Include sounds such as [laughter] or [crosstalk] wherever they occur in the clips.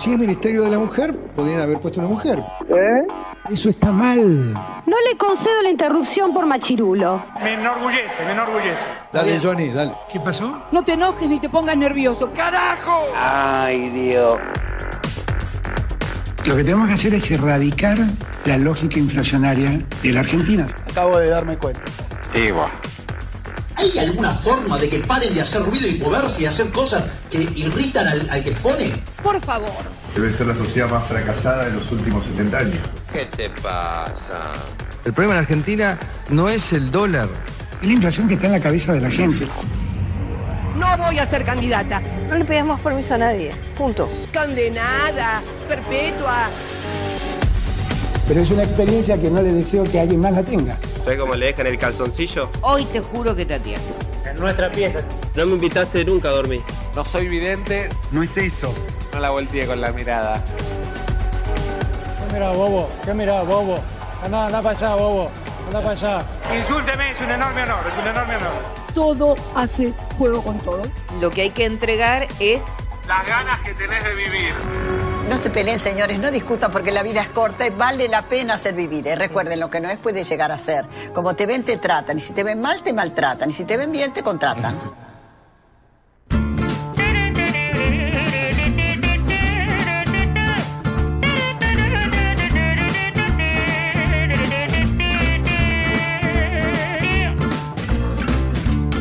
Si es Ministerio de la Mujer, podrían haber puesto una mujer. ¿Eh? Eso está mal. No le concedo la interrupción por machirulo. Me enorgullece, me enorgullece. Dale, Johnny, dale. ¿Qué pasó? No te enojes ni te pongas nervioso. ¡Carajo! Ay, Dios. Lo que tenemos que hacer es erradicar la lógica inflacionaria de la Argentina. Acabo de darme cuenta. ¿Hay alguna forma de que paren de hacer ruido y moverse y hacer cosas que irritan al, al que expone? Por favor. Debe ser la sociedad más fracasada de los últimos 70 años. ¿Qué te pasa? El problema en Argentina no es el dólar. Es la inflación que está en la cabeza de la gente. No voy a ser candidata. No le pedimos permiso a nadie. Punto. Condenada. Perpetua. Pero es una experiencia que no le deseo que alguien más la tenga. ¿Sabes cómo le dejan el calzoncillo? Hoy te juro que te atiendo. En nuestra pieza. No me invitaste nunca a dormir. No soy vidente. No es eso. No la volteé con la mirada. ¿Qué mirá, bobo? ¿Qué mirá, bobo? Anda, anda para allá, bobo. Anda para allá. Insúlteme, es un enorme honor, es un enorme honor. Todo hace juego con todo. Lo que hay que entregar es Las ganas que tenés de vivir. No se peleen, señores, no discutan porque la vida es corta y vale la pena hacer vivir. ¿eh? Recuerden, lo que no es puede llegar a ser. Como te ven, te tratan. Y si te ven mal, te maltratan. Y si te ven bien, te contratan.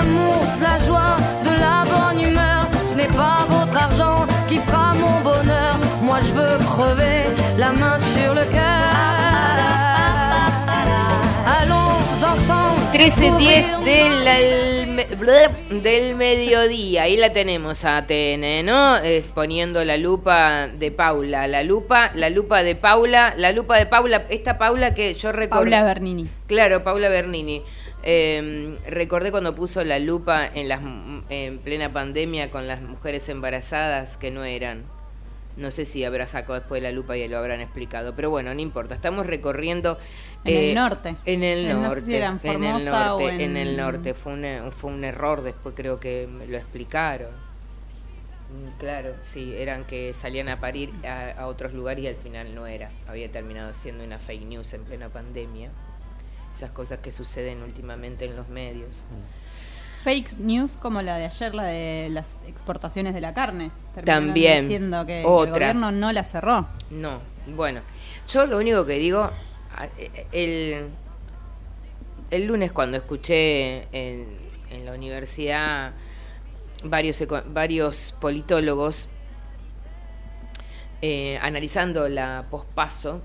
L'amour, de la joie, de la bonne humeur. Ce n'est pas votre argent qui fera mon bonheur. Moi je veux crever la main sur le cœur. Allons ensemble. 13.10 del, del mediodía. Ahí la tenemos a TN, ¿no? Eh, poniendo la lupa de Paula. La lupa, la lupa de Paula, la lupa de Paula. Esta Paula que yo recuerdo. Paula Bernini. Claro, Paula Bernini. Eh, recordé cuando puso la lupa en, las, en plena pandemia con las mujeres embarazadas que no eran. No sé si habrá sacado después la lupa y lo habrán explicado, pero bueno, no importa. Estamos recorriendo En el eh, norte. En el Eh, no sé norte. si era en el norte. o en... en- el norte. Fue un, fue un error, después creo que me lo explicaron. Mm, Claro, sí, eran que salían a parir a, a otros lugares y al final no era. Había terminado siendo una fake news en plena pandemia. Esas cosas que suceden últimamente en los medios. Fake news como la de ayer, la de las exportaciones de la carne. Terminaron También. Diciendo que el Otra. gobierno no la cerró. No, bueno, yo lo único que digo, a- el, el lunes cuando escuché en, en la universidad varios, varios politólogos eh, analizando la pospaso,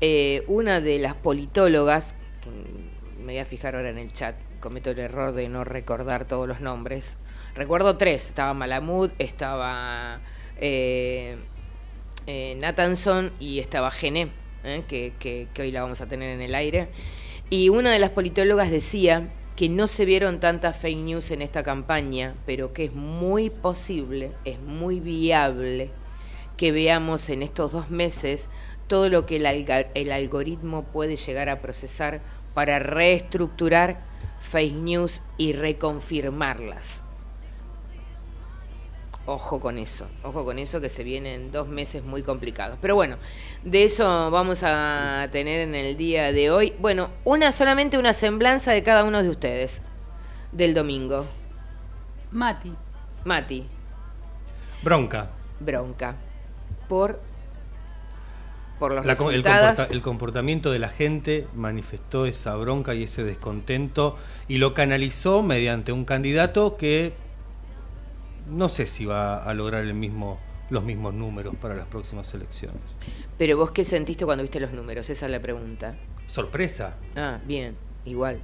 eh, una de las politólogas, me voy a fijar ahora en el chat, cometo el error de no recordar todos los nombres, recuerdo tres, estaba Malamud, estaba eh, eh, Nathanson y estaba Gené, eh, que, hoy la vamos a tener en el aire. Y una de las politólogas decía que no se vieron tantas fake news en esta campaña, pero que es muy posible, es muy viable que veamos en estos dos meses todo lo que el algoritmo puede llegar a procesar para reestructurar fake news y reconfirmarlas. Ojo con eso, ojo con eso que se vienen dos meses muy complicados. Pero bueno, de eso vamos a tener en el día de hoy. Bueno, una solamente una semblanza de cada uno de ustedes del domingo. Mati. Mati, Bronca. bronca. Por por los La co- el, resultados. comporta- el comportamiento de la gente manifestó esa bronca y ese descontento y lo canalizó mediante un candidato que no sé si va a lograr el mismo, los mismos números para las próximas elecciones. Pero vos qué sentiste cuando viste los números, esa es la pregunta. Sorpresa, Ah, bien, igual.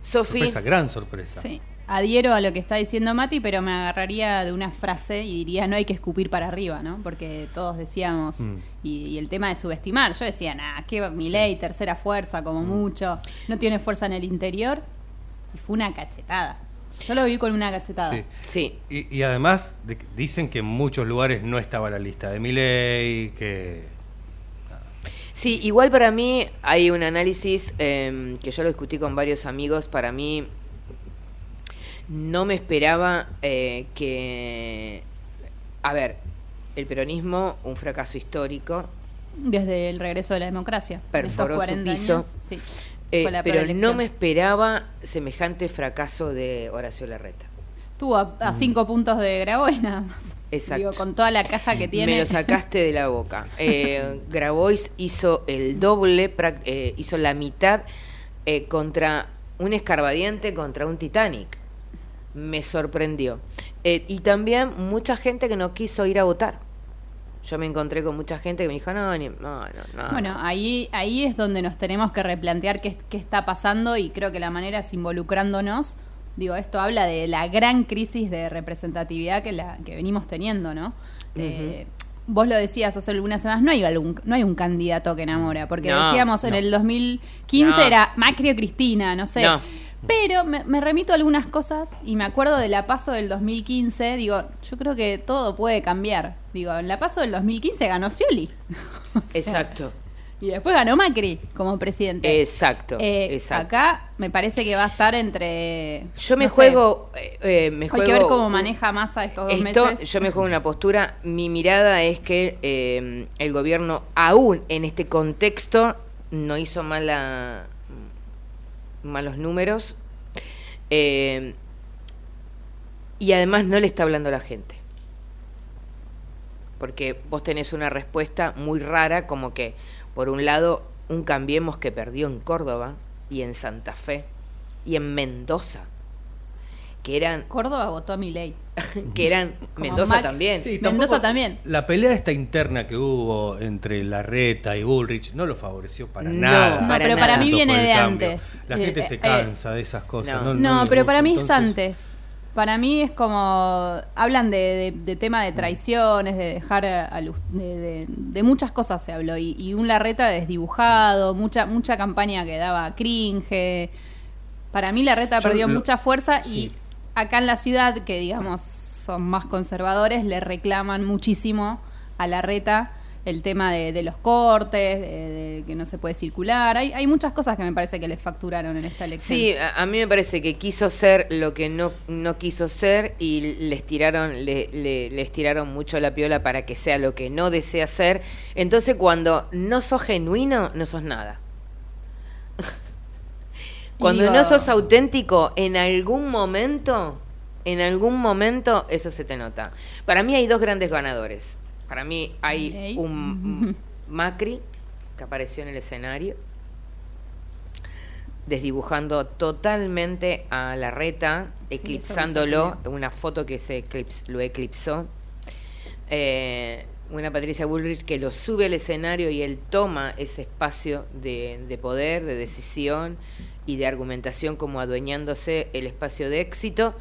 Sofi, sorpresa, gran sorpresa. Sí. Adhiero a lo que está diciendo Mati, pero me agarraría de una frase y diría no hay que escupir para arriba, ¿no? Porque todos decíamos, Mm. y, y el tema de subestimar, yo decía, nah, que mi ley, tercera fuerza, como mucho, no tiene fuerza en el interior, y fue una cachetada. Yo lo vi con una cachetada. Sí. Y, y además de dicen que en muchos lugares no estaba la lista de Milei, que Sí, igual para mí hay un análisis eh, que yo lo discutí con varios amigos. Para mí no me esperaba eh, que... A ver, el peronismo, un fracaso histórico, Desde el regreso de la democracia. estos perforó su 40 piso. años, sí. Eh, pero no me esperaba semejante fracaso de Horacio Larreta. Estuvo a, a cinco puntos de Grabois nada más. Exacto. Digo, con toda la caja que tiene. Me lo sacaste de la boca. Eh, [laughs] Grabois hizo el doble, eh, hizo la mitad eh, contra un escarbadiente, contra un Titanic. Me sorprendió. Eh, y también mucha gente que no quiso ir a votar. Yo me encontré con mucha gente que me dijo, no, ni- no, no, no. Bueno, ahí, ahí es donde nos tenemos que replantear qué, qué está pasando y creo que la manera es involucrándonos. Digo, esto habla de la gran crisis de representatividad que, la, que venimos teniendo, ¿no? Eh, vos lo decías hace algunas semanas, no hay, algún, no hay un candidato que enamora, porque No, decíamos en el 2015 No. era Macri o Cristina, no sé. Pero me, me remito a algunas cosas y me acuerdo de la paso del 2015. Digo, yo creo que todo puede cambiar. Digo, en la paso del 2015 ganó Scioli. [laughs] O sea, Exacto. Y después ganó Macri como presidente. Exacto, Eh, exacto. Acá me parece que va a estar entre. Yo me no juego, eh, eh, me Hay juego que ver cómo maneja Massa estos dos Esto, meses. yo me juego una postura. Mi mirada es que eh, el gobierno, aún en este contexto, no hizo mala, malos números. eh, y además no le está hablando a la gente. Porque vos tenés una respuesta muy rara, como que, por un lado, un Cambiemos que perdió en Córdoba y en Santa Fe y en Mendoza, que eran Córdoba votó a mi ley. [laughs] que eran Como Mendoza Mac- también. Sí, Mendoza también. La pelea esta interna que hubo entre Larreta y Bullrich no lo favoreció para No, nada. No, para pero para mí viene de cambio. antes. La gente eh, se eh, cansa de esas cosas. no. No, pero gusta. para mí es antes. Para mí es como. Hablan de, de- de tema de traiciones, de dejar a luz. De, de- de muchas cosas se habló. Y, y un Larreta desdibujado, mucha, mucha campaña que daba cringe. Para mí Larreta Yo perdió lo- mucha fuerza sí. y acá en la ciudad, que digamos son más conservadores, le reclaman muchísimo a Larreta el tema de, los cortes, de, de que no se puede circular. Hay, hay muchas cosas que me parece que le facturaron en esta elección. Sí, a, mí me parece que quiso ser lo que no, no quiso ser y les tiraron, le- les tiraron mucho la piola para que sea lo que no desea ser. Entonces cuando no sos genuino, no sos nada. Cuando digo- no sos auténtico, en algún momento, en algún momento eso se te nota. Para mí hay dos grandes ganadores. Para mí hay un [laughs] Macri que apareció en el escenario desdibujando totalmente a la reta, Sí, eclipsándolo, una foto que se eclips- lo eclipsó. Eh, una Patricia Bullrich que lo sube al escenario y él toma ese espacio de, de poder, de decisión y de argumentación como adueñándose el espacio de éxito.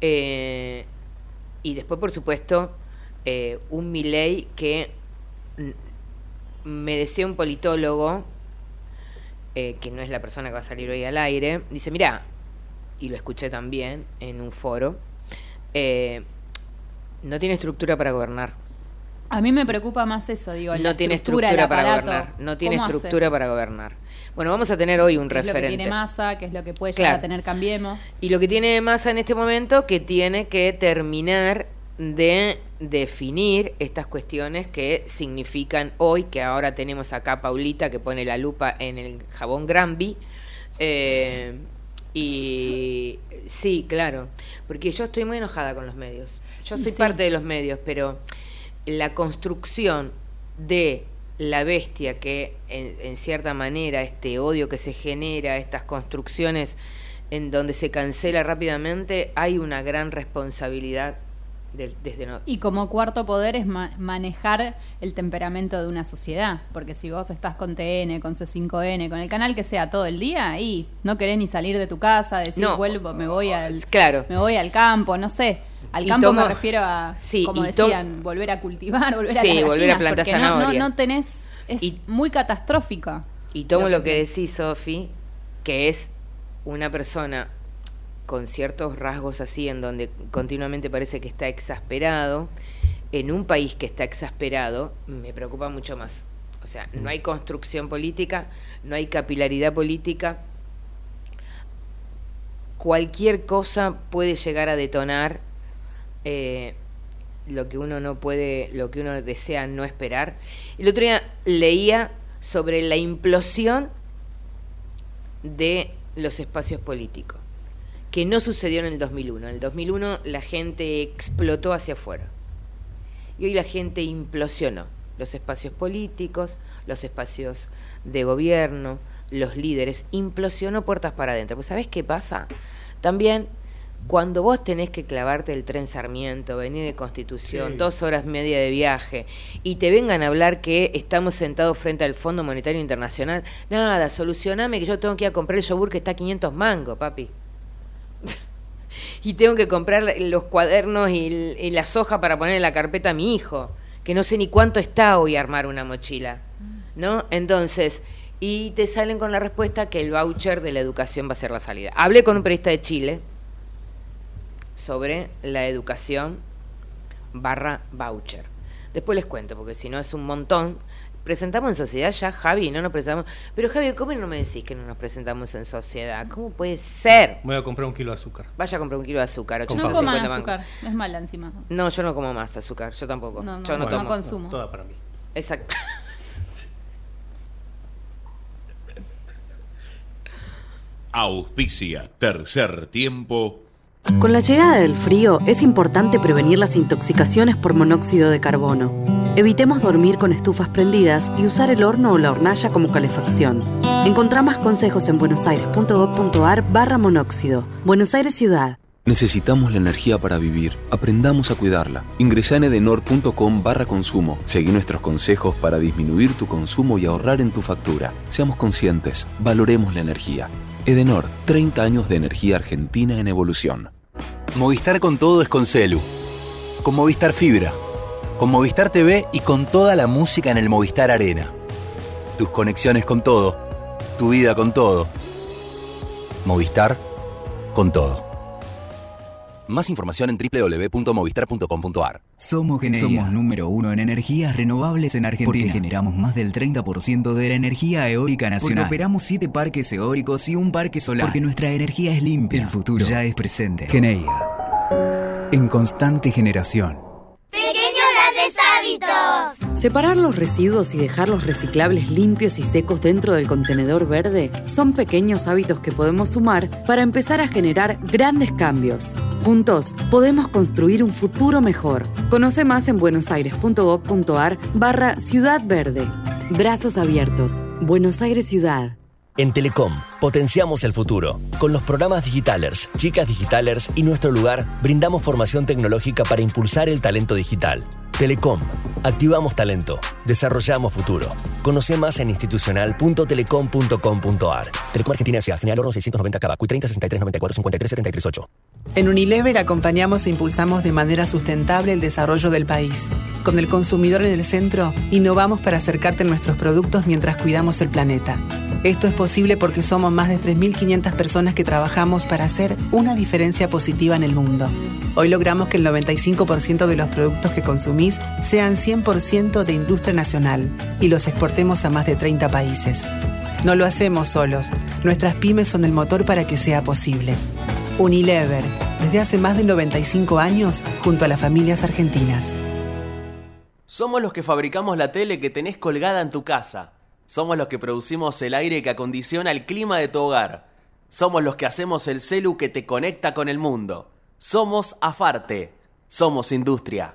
Eh, y después, por supuesto, eh, un Milley que mm, me decía un politólogo, eh, que no es la persona que va a salir hoy al aire, dice, mira, y lo escuché también en un foro, no tiene estructura para gobernar. A mí me preocupa más eso, digo, la No tiene estructura, para aparato. gobernar. No tiene estructura para gobernar. Bueno, vamos a tener hoy un ¿Qué es lo que referente. tiene masa, que es lo que puede llegar Claro. a tener Cambiemos. Y lo que tiene Massa en este momento que tiene que terminar de definir estas cuestiones que significan hoy, que ahora tenemos acá Paulita que pone la lupa en el jabón Granby. Eh, y sí, claro, porque yo estoy muy enojada con los medios. Yo soy Sí. parte de los medios, pero la construcción de la bestia que en, en cierta manera este odio que se genera, estas construcciones en donde se cancela rápidamente, hay una gran responsabilidad del- desde no- Y como cuarto poder es ma- manejar el temperamento de una sociedad, porque si vos estás con TN, con C5N, con el canal que sea todo el día, y no querés ni salir de tu casa, decir No. vuelvo, me voy al Claro. me voy al campo, no sé. Al campo tomo- me refiero a, Sí, como decían, volver a cultivar, [laughs] volver a Sí, las volver a plantar porque no- no, tenés, es muy catastrófica. Y tomo Lo lo que decís, Sofi, que es una persona con ciertos rasgos así, en donde continuamente parece que está exasperado, en un país que está exasperado, me preocupa mucho más. O sea, no hay construcción política, no hay capilaridad política. Cualquier cosa puede llegar a detonar eh, lo que uno no puede, lo que uno desea no esperar. El otro día leía sobre la implosión de los espacios políticos, que no sucedió en el 2001. En el 2001 la gente explotó hacia afuera y hoy la gente implosionó los espacios políticos, los espacios de gobierno, los líderes, implosionó puertas para adentro. Pues ¿sabés qué pasa? También cuando vos tenés que clavarte el tren Sarmiento, venir de Constitución, Sí. dos horas media de viaje, y te vengan a hablar que estamos sentados frente al Fondo Monetario Internacional, nada, solucioname que yo tengo que ir a comprar el yogur que está a 500 mangos, papi. Y tengo que comprar los cuadernos y, y la soja para poner en la carpeta a mi hijo, que no sé ni cuánto está hoy armar una mochila, ¿no? Entonces, y te salen con la respuesta que el voucher de la educación va a ser la salida. Hablé con un periodista de Chile sobre la educación barra voucher. Después les cuento, porque si no es un montón. Presentamos en sociedad ya, Javi, no nos presentamos. Pero Javi, ¿cómo no me decís que no nos presentamos en sociedad? ¿Cómo puede ser? Voy a comprar un kilo de azúcar. Vaya a comprar un kilo de azúcar, No 850 coman mangos. azúcar, es mala encima. No, yo no como más azúcar, yo tampoco. No, no, yo no, no tomo. consumo. Toda para mí. Exacto. [laughs] Auspicia Tercer Tiempo. Con la llegada del frío es importante prevenir las intoxicaciones por monóxido de carbono. Evitemos dormir con estufas prendidas y usar el horno o la hornalla como calefacción. Encontrá más consejos en buenosaires.gov.ar barra monóxido. Buenos Aires Ciudad. Necesitamos la energía para vivir. Aprendamos a cuidarla. Ingresa en edenor.com barra consumo. Seguí nuestros consejos para disminuir tu consumo y ahorrar en tu factura. Seamos conscientes. Valoremos la energía. Edenor, 30 años de energía argentina en evolución. Movistar con todo es con Celu. Con Movistar Fibra. Con Movistar TV y con toda la música en el Movistar Arena. Tus conexiones con todo. Tu vida con todo. Movistar con todo. Más información en www.movistar.com.ar. Somos Geneia. Somos número uno en energías renovables en Argentina. Porque generamos más del 30% de la energía eólica nacional. Porque operamos 7 parques eólicos y un parque solar. Porque nuestra energía es limpia. El futuro ya es presente. Geneia. En constante generación. Pequeños grandes Separar los residuos y dejar los reciclables limpios y secos dentro del contenedor verde son pequeños hábitos que podemos sumar para empezar a generar grandes cambios. Juntos podemos construir un futuro mejor. Conoce más en buenosaires.gov.ar barra Ciudad Verde. Brazos abiertos. Buenos Aires Ciudad. En Telecom potenciamos el futuro. Con los programas Digitalers, Chicas Digitalers y Nuestro Lugar brindamos formación tecnológica para impulsar el talento digital. Telecom. Activamos talento. Desarrollamos futuro. Conoce más en institucional.telecom.com.ar. Telecom Argentina S.A. General Oro 690 Cabacuy 30 63 94 53 73 8. En Unilever acompañamos e impulsamos de manera sustentable el desarrollo del país. Con el consumidor en el centro, innovamos para acercarte a nuestros productos mientras cuidamos el planeta. Esto es posible porque somos más de 3.500 personas que trabajamos para hacer una diferencia positiva en el mundo. Hoy logramos que el 95% de los productos que consumís sean 100% de industria nacional y los exportemos a más de 30 países. No lo hacemos solos. Nuestras pymes son el motor para que sea posible. Unilever, desde hace más de 95 años, junto a las familias argentinas. Somos los que fabricamos la tele que tenés colgada en tu casa. Somos los que producimos el aire que acondiciona el clima de tu hogar. Somos los que hacemos el celu que te conecta con el mundo. Somos Afarte. Somos industria.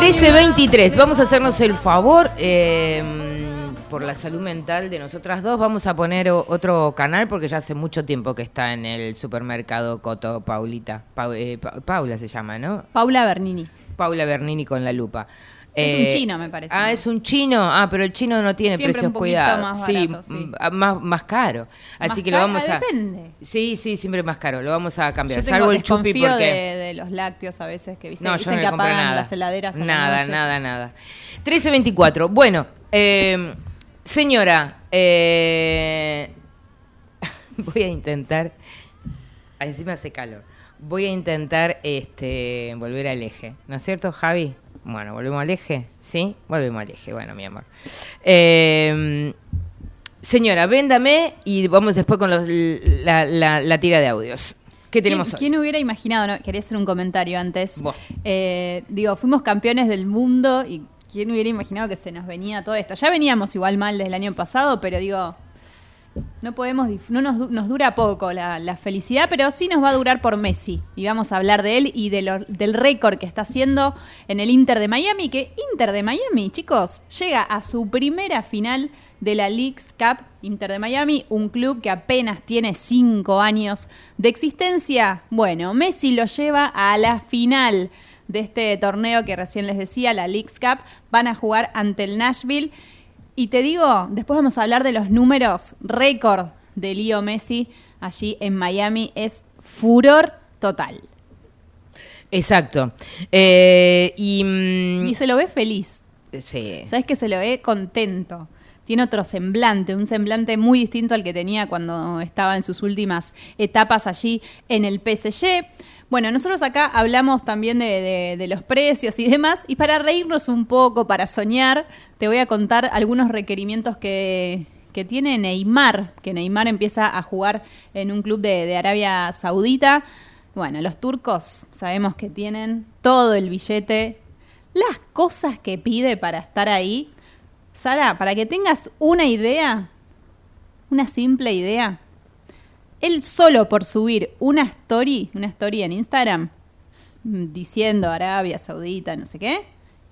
1323, vamos a hacernos el favor, eh, por la salud mental de nosotras dos, vamos a poner otro canal porque ya hace mucho tiempo que está en el supermercado Coto Paulita. Pau- eh, Pa- Paula se llama, ¿no? Paula Bernini. Paula Bernini con la lupa. Es Eh, un chino, me parece. Ah, es un chino. Ah, pero el chino no tiene Siempre precios un cuidados. más sí, barato, sí. ah, más, más caro. Así Más que lo vamos a. Depende. Sí, sí, siempre más caro. Lo vamos a cambiar. Yo tengo Salvo el chupi porque. de, de los lácteos a veces que viste No, yo no que apagan nada. las heladeras a la Nada, nada, nada. 1324. Bueno, eh, señora, eh, [laughs] voy a intentar. Encima hace calor. Voy a intentar este, volver al eje. ¿No es cierto, Javi? Bueno, volvemos al eje. ¿Sí? Volvemos al eje. Bueno, mi amor. Eh, señora, véndame y vamos después con los- la, la- la tira de audios. ¿Qué tenemos ¿Quién, hoy? quién hubiera imaginado? No, quería hacer un comentario antes. Eh, digo, fuimos campeones del mundo y quién hubiera imaginado que se nos venía todo esto. Ya veníamos igual mal desde el año pasado, pero digo, no podemos, no nos, nos dura poco la, la felicidad, pero sí nos va a durar por Messi. Y vamos a hablar de él y de del récord que está haciendo en el Inter de Miami, que Inter de Miami, chicos, llega a su primera final de la Leagues Cup Inter de Miami, un club que apenas tiene cinco años de existencia. Bueno, Messi lo lleva a la final de este torneo que recién les decía, la Leagues Cup. Van a jugar ante el Nashville. Y te digo, después vamos a hablar de los números récord de Leo Messi allí en Miami. Es furor total. Exacto. Eh, y, mm, Y se lo ve feliz. sí. ¿Sabes que se lo ve contento? Tiene otro semblante, un semblante muy distinto al que tenía cuando estaba en sus últimas etapas allí en el PSG. Bueno, nosotros acá hablamos también de, los precios y demás, y para reírnos un poco, para soñar, te voy a contar algunos requerimientos que, que tiene Neymar, que Neymar empieza a jugar en un club de Arabia Saudita. Bueno, los turcos sabemos que tienen todo el billete, las cosas que pide para estar ahí. Sara, para que tengas una idea, una simple idea, él solo por subir una story, una story en Instagram, mm, diciendo Arabia Saudita, no sé qué,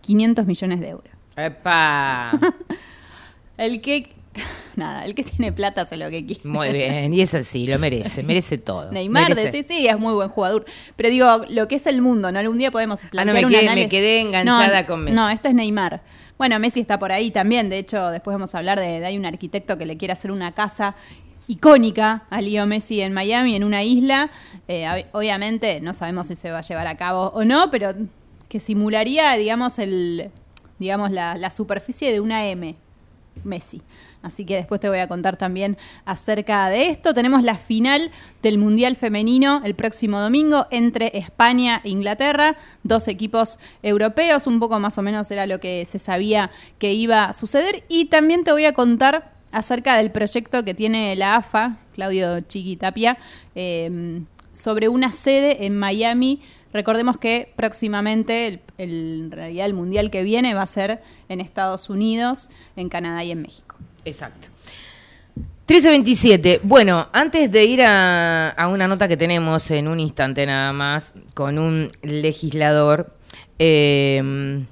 500 millones de euros. Epa. [laughs] El que, [laughs] nada, el que tiene plata hace lo que quiere. Muy bien, y es así, lo merece, merece todo. Neymar, Merece. de, sí, sí, es muy buen jugador. Pero digo, lo que es el mundo, ¿no? Algún día podemos plantear Ah, me un quedé- me quedé enganchada No, con Messi. No, esto es Neymar. Bueno, Messi está por ahí también. De hecho, después vamos a hablar de, hay un arquitecto que le quiere hacer una casa icónica a Leo Messi en Miami, en una isla. Eh, ob- obviamente, no sabemos si se va a llevar a cabo o no, pero que simularía, digamos, el, digamos la, la superficie de una M. Messi. Así que después te voy a contar también acerca de esto. Tenemos la final del Mundial Femenino el próximo domingo entre España e Inglaterra, dos equipos europeos, un poco más o menos era lo que se sabía que iba a suceder. Y también te voy a contar acerca del proyecto que tiene la AFA, Claudio Chiqui Tapia, eh, sobre una sede en Miami. Recordemos que próximamente, el, el- en realidad el mundial que viene va a ser en Estados Unidos, en Canadá y en México. Exacto. 1327. Bueno, antes de ir a, a una nota que tenemos en un instante nada más con un legislador eh,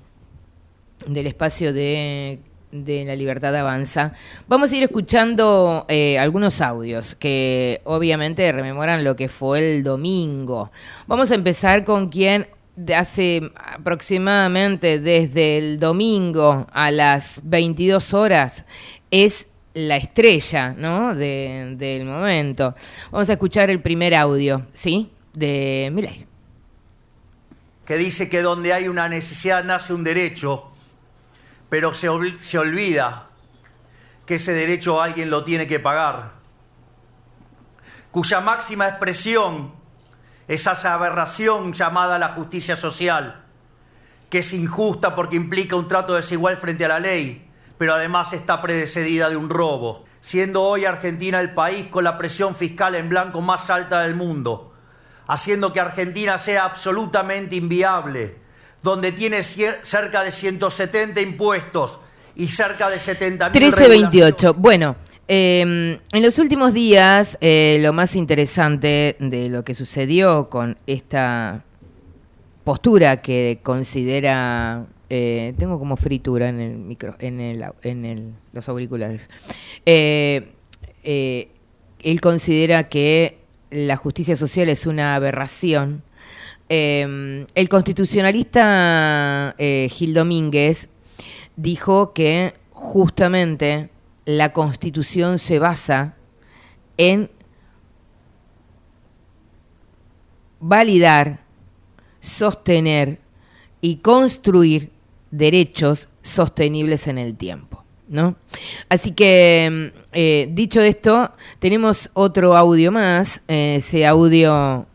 del espacio de, de La Libertad Avanza, vamos a ir escuchando eh, algunos audios que obviamente rememoran lo que fue el domingo. Vamos a empezar con quien hace aproximadamente desde el domingo a las 22 horas es la estrella, ¿no? De- del momento. Vamos a escuchar el primer audio, ¿sí? De Milei. que dice que donde hay una necesidad nace un derecho, pero se, se olvida que ese derecho alguien lo tiene que pagar, cuya máxima expresión es esa aberración llamada la justicia social, que es injusta porque implica un trato desigual frente a la ley, pero además está predecedida de un robo, siendo hoy Argentina el país con la presión fiscal en blanco más alta del mundo, haciendo que Argentina sea absolutamente inviable, donde tiene cerca de 170 impuestos y cerca de 70 mil 1328. Bueno, eh, en los últimos días, eh, lo más interesante de lo que sucedió con esta postura que considera. Eh, tengo como fritura en el micro, en el, en el- los auriculares. Eh, eh, él considera que la justicia social es una aberración. El constitucionalista Gil Domínguez dijo que justamente la constitución se basa en validar, sostener y construir derechos sostenibles en el tiempo. ¿no? Así que, eh, dicho esto, tenemos otro audio más. Eh, ese audio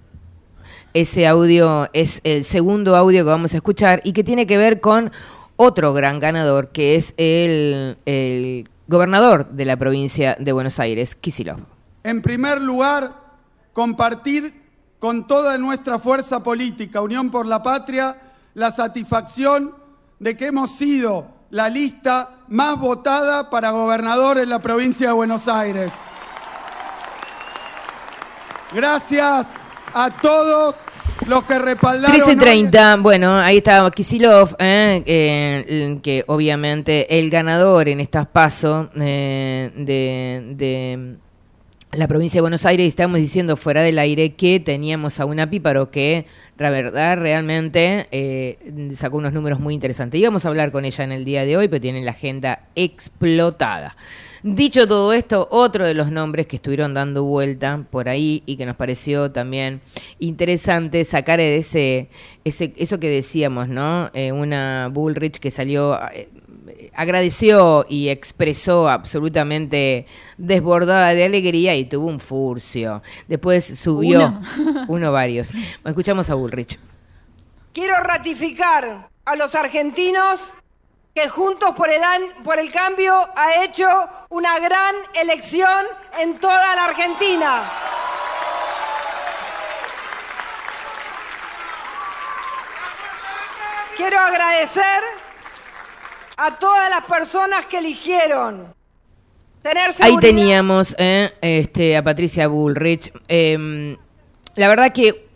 ese audio es el segundo audio que vamos a escuchar y que tiene que ver con otro gran ganador, que es el, el gobernador de la provincia de Buenos Aires, Kisilov. En primer lugar, compartir con toda nuestra fuerza política, Unión por la Patria, la satisfacción de que hemos sido la lista más votada para gobernador en la provincia de Buenos Aires. Gracias a todos los que respaldaron. hoy 13.30, bueno, ahí está Kisilov, eh, eh, que obviamente el ganador en estas pasos eh, de, la provincia de Buenos Aires, estamos diciendo fuera del aire que teníamos a una píparo que, la verdad, realmente eh, sacó unos números muy interesantes. Íbamos a hablar con ella en el día de hoy, pero tiene la agenda explotada. Dicho todo esto, otro de los nombres que estuvieron dando vuelta por ahí y que nos pareció también interesante sacar ese, ese eso que decíamos, ¿no? Eh, una Bullrich que salió, eh, agradeció y expresó absolutamente desbordada de alegría y tuvo un furcio. Después subió Uno. [laughs] uno varios. Escuchamos a Bullrich. Quiero ratificar a los argentinos que Juntos por el, An- por el Cambio ha hecho una gran elección en toda la Argentina. Quiero agradecer a todas las personas que eligieron tener Ahí teníamos eh, este, a Patricia Bullrich. Eh, la verdad que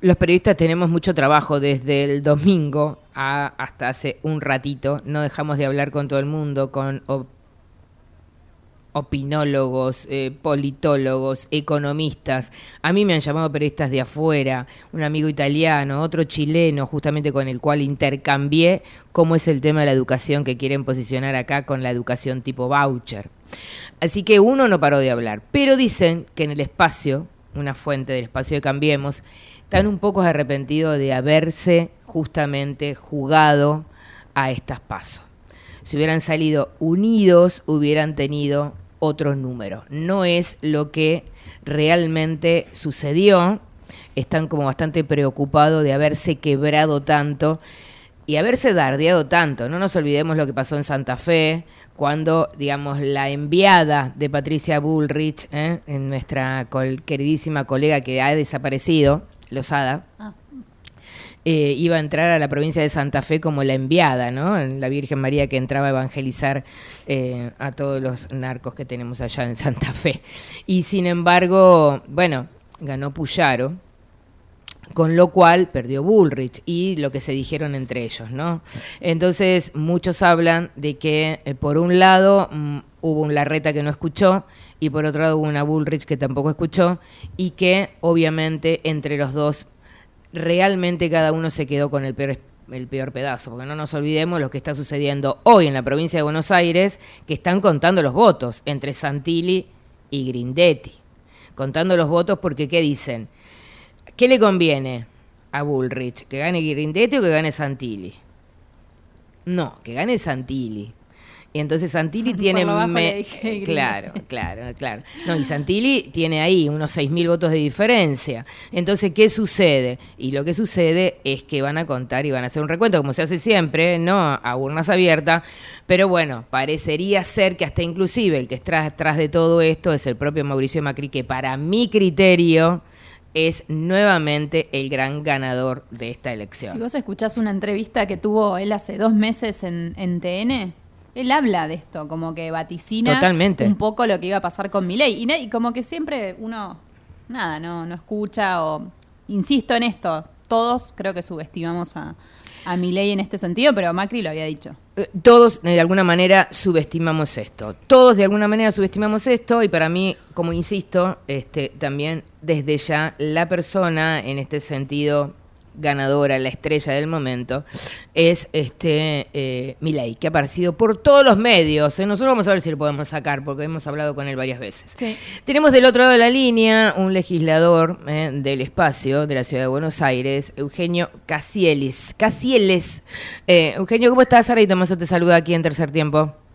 los periodistas tenemos mucho trabajo desde el domingo a- hasta hace un ratito. No dejamos de hablar con todo el mundo, con opinólogos, eh, politólogos, economistas. A mí me han llamado periodistas de afuera, un amigo italiano, otro chileno, justamente con el cual intercambié cómo es el tema de la educación que quieren posicionar acá con la educación tipo voucher. Así que uno no paró de hablar, pero dicen que en el espacio, una fuente del espacio de Cambiemos, están un poco arrepentidos de haberse justamente jugado a estas pasos. Si hubieran salido unidos, hubieran tenido otro número. No es lo que realmente sucedió. Están como bastante preocupados de haberse quebrado tanto y haberse dardeado tanto. No nos olvidemos lo que pasó en Santa Fe, cuando, digamos, la enviada de Patricia Bullrich, ¿eh? en nuestra col- queridísima colega que ha desaparecido, Losada, eh, iba a entrar a la provincia de Santa Fe como la enviada, ¿no? La Virgen María que entraba a evangelizar eh, a todos los narcos que tenemos allá en Santa Fe. Y sin embargo, bueno, ganó Puyaro, con lo cual perdió Bullrich y lo que se dijeron entre ellos, ¿no? Entonces muchos hablan de que eh, por un lado mm, hubo un Larreta que no escuchó y por otro lado hubo una Bullrich que tampoco escuchó y que obviamente entre los dos realmente cada uno se quedó con el peor el peor pedazo, porque no nos olvidemos lo que está sucediendo hoy en la provincia de Buenos Aires, que están contando los votos entre Santilli y Grindetti. Contando los votos porque, ¿qué dicen? ¿Qué le conviene a Bullrich? ¿Que gane Grindetti o que gane Santilli? No, que gane Santilli. Y entonces Santilli [laughs] tiene... claro, claro, claro. No, y Santilli tiene ahí unos 6.000 votos de diferencia. Entonces, ¿qué sucede? Y lo que sucede es que van a contar y van a hacer un recuento, como se hace siempre, ¿no? A urnas abiertas. Pero bueno, parecería ser que hasta inclusive el que está atrás de todo esto es el propio Mauricio Macri, que para mi criterio es nuevamente el gran ganador de esta elección. Si vos escuchás una entrevista que tuvo él hace dos meses en, en TN, él habla de esto, como que vaticina un poco lo que iba a pasar con Milei. Y, y como que siempre uno, nada, no, no escucha o... Insisto en esto, todos creo que subestimamos a, a Milei en este sentido, pero Macri lo había dicho. Eh, todos de alguna manera subestimamos esto. Todos de alguna manera subestimamos esto y para mí, como insisto, este también desde ya la persona en este sentido ganadora, la estrella del momento, es este eh, Milei, que ha aparecido por todos los medios. ¿eh? Nosotros vamos a ver si lo podemos sacar, porque hemos hablado con él varias veces. Tenemos del otro lado de la línea un legislador eh, del espacio de la ciudad de Buenos Aires, Eugenio Casielis. Casieles. Eh, Eugenio, ¿cómo estás? Sara y Tomaso te saluda aquí en Tercer Tiempo.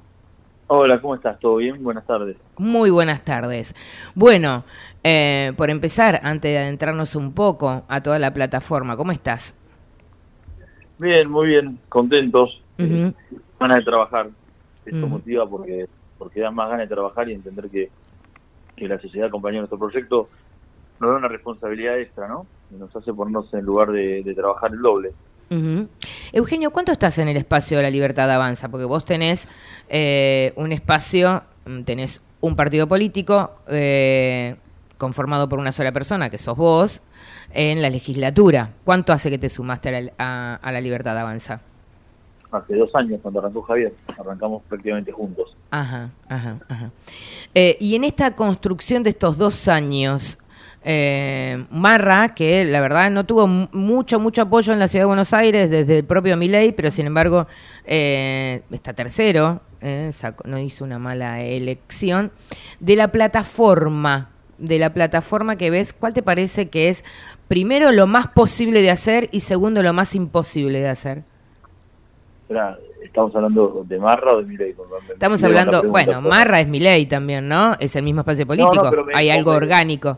Hola, ¿cómo estás? ¿Todo bien? Buenas tardes. Muy buenas tardes. Bueno, eh, por empezar, antes de adentrarnos un poco a toda la plataforma, ¿cómo estás? Bien, muy bien, contentos. Uh ganas de trabajar. Esto motiva porque, porque da más ganas de trabajar y entender que, que la sociedad acompaña nuestro proyecto nos da una responsabilidad extra, ¿no? Y nos hace ponernos en lugar de, trabajar el doble. Eugenio, ¿cuánto estás en el espacio de la libertad avanza? Porque vos tenés eh, un espacio, mm, tenés un partido político eh, conformado por una sola persona, que sos vos, en la legislatura. ¿Cuánto hace que te sumaste a la, libertad avanza? Hace dos años, cuando arrancó Javier, arrancamos prácticamente juntos. Ajá, ajá, ajá. Eh, y en esta construcción de estos dos años, eh, Marra, que la verdad no tuvo mucho, mucho apoyo en la ciudad de Buenos Aires desde el propio Milei, pero sin embargo eh, está tercero, eh, no hizo una mala elección, de la plataforma, de la plataforma que ves, ¿cuál te parece que es primero lo más posible de hacer y segundo lo más imposible de hacer? ¿Estamos hablando de Marra o de Milei? Estamos hablando, bueno, Marra es Milei también, ¿no? Es el mismo espacio político, hay algo orgánico.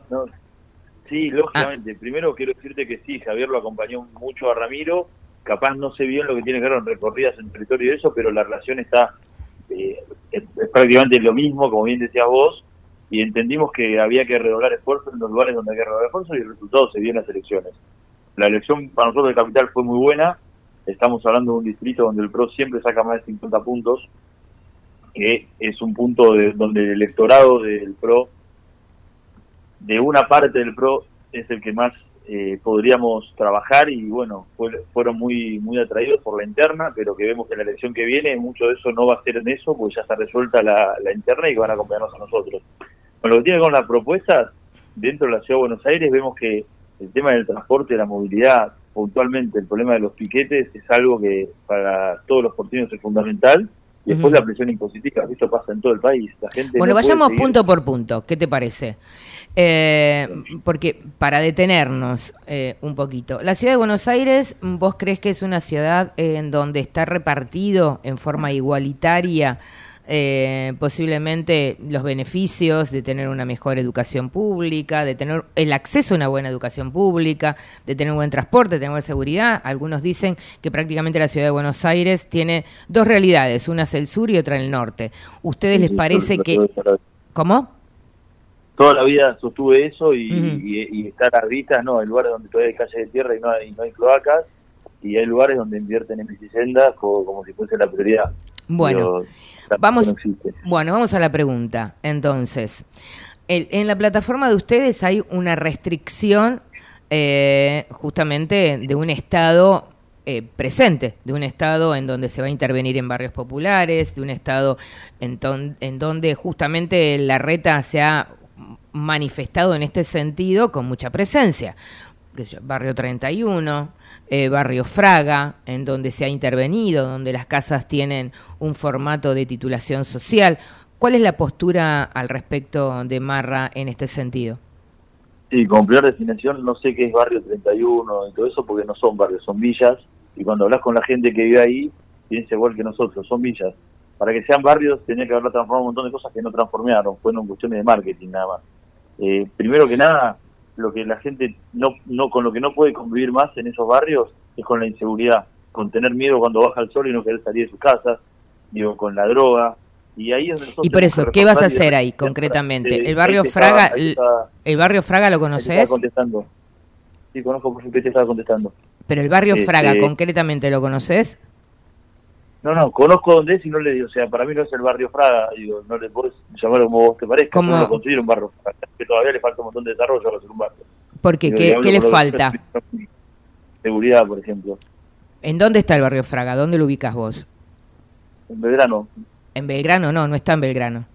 Sí, lógicamente. Primero quiero decirte que sí, Javier lo acompañó mucho a Ramiro. Capaz no sé bien lo que tiene que ver con recorridas en territorio y eso, pero la relación está eh, es, prácticamente lo mismo, como bien decías vos, y entendimos que había que redoblar esfuerzos en los lugares donde hay que redoblar esfuerzos y el resultado se vio en las elecciones. La elección para nosotros de Capital fue muy buena. Estamos hablando de un distrito donde el PRO siempre saca más de 50 puntos, que es un punto de, donde el electorado del PRO de una parte del PRO es el que más eh, podríamos trabajar y bueno, fueron muy muy atraídos por la interna, pero que vemos que en la elección que viene mucho de eso no va a ser en eso, porque ya está resuelta la, interna y van a acompañarnos a nosotros. Con lo que tiene con las propuestas, dentro de la Ciudad de Buenos Aires vemos que el tema del transporte, la movilidad, puntualmente el problema de los piquetes es algo que para todos los porteños es fundamental. Y después la presión impositiva, esto pasa en todo el país. La gente bueno, vayamos punto por punto. ¿Qué te parece? Eh, porque para detenernos eh, un poquito, la ciudad de Buenos Aires, ¿vos crees que es una ciudad en donde está repartido en forma igualitaria eh, posiblemente los beneficios de tener una mejor educación pública, de tener el acceso a una buena educación pública, de tener buen transporte, de tener buena seguridad? Algunos dicen que prácticamente la ciudad de Buenos Aires tiene dos realidades, una es el sur y otra el norte. ¿Ustedes les parece que... ¿Cómo? Toda la vida sostuve eso y, estar a no, en lugares donde todavía hay calles de tierra y no hay, no hay cloacas, y hay lugares donde invierten en bicisendas como, como si fuese la prioridad. Bueno, Pero, vamos, no bueno, vamos a la pregunta. Entonces, el- en la plataforma de ustedes hay una restricción eh, justamente de un Estado eh, presente, de un Estado en donde se va a intervenir en barrios populares, de un Estado en, ton- en donde justamente la reta se ha manifestado en este sentido con mucha presencia. Barrio 31, eh, Barrio Fraga, en donde se ha intervenido, donde las casas tienen un formato de titulación social. ¿Cuál es la postura al respecto de Marra en este sentido? Sí, como primera definición, no sé qué es barrio 31 y todo eso, porque no son barrios, son villas. Y cuando hablas con la gente que vive ahí, piensa igual que nosotros, son villas. Para que sean barrios, tenía que haberla transformado un montón de cosas que no transformaron, fueron cuestiones de marketing nada más. Eh, primero que nada, lo que la gente no, no con lo que no puede convivir más en esos barrios es con la inseguridad, con tener miedo cuando baja el sol y no querer salir de su casa, digo, con la droga. Y ahí es Y por eso, ¿qué vas a hacer ahí concretamente? ¿El barrio Fraga, el, barrio Fraga lo conoces? contestando. Sí, conozco por estaba contestando. Pero el barrio Este, Fraga concretamente lo conoces? No, no, conozco dónde es y no le digo, o sea, para mí no es el barrio Fraga, digo, no le puedes llamarlo como vos te parezca, ¿Cómo? no lo considero un barrio Fraga, que todavía le falta un montón de desarrollo para ser un barrio. Porque Digo, ¿qué, qué le por lo que- falta? Seguridad, por ejemplo. ¿En dónde está el barrio Fraga? ¿Dónde lo ubicas vos? En Belgrano, ¿En Belgrano? No, no está en Belgrano.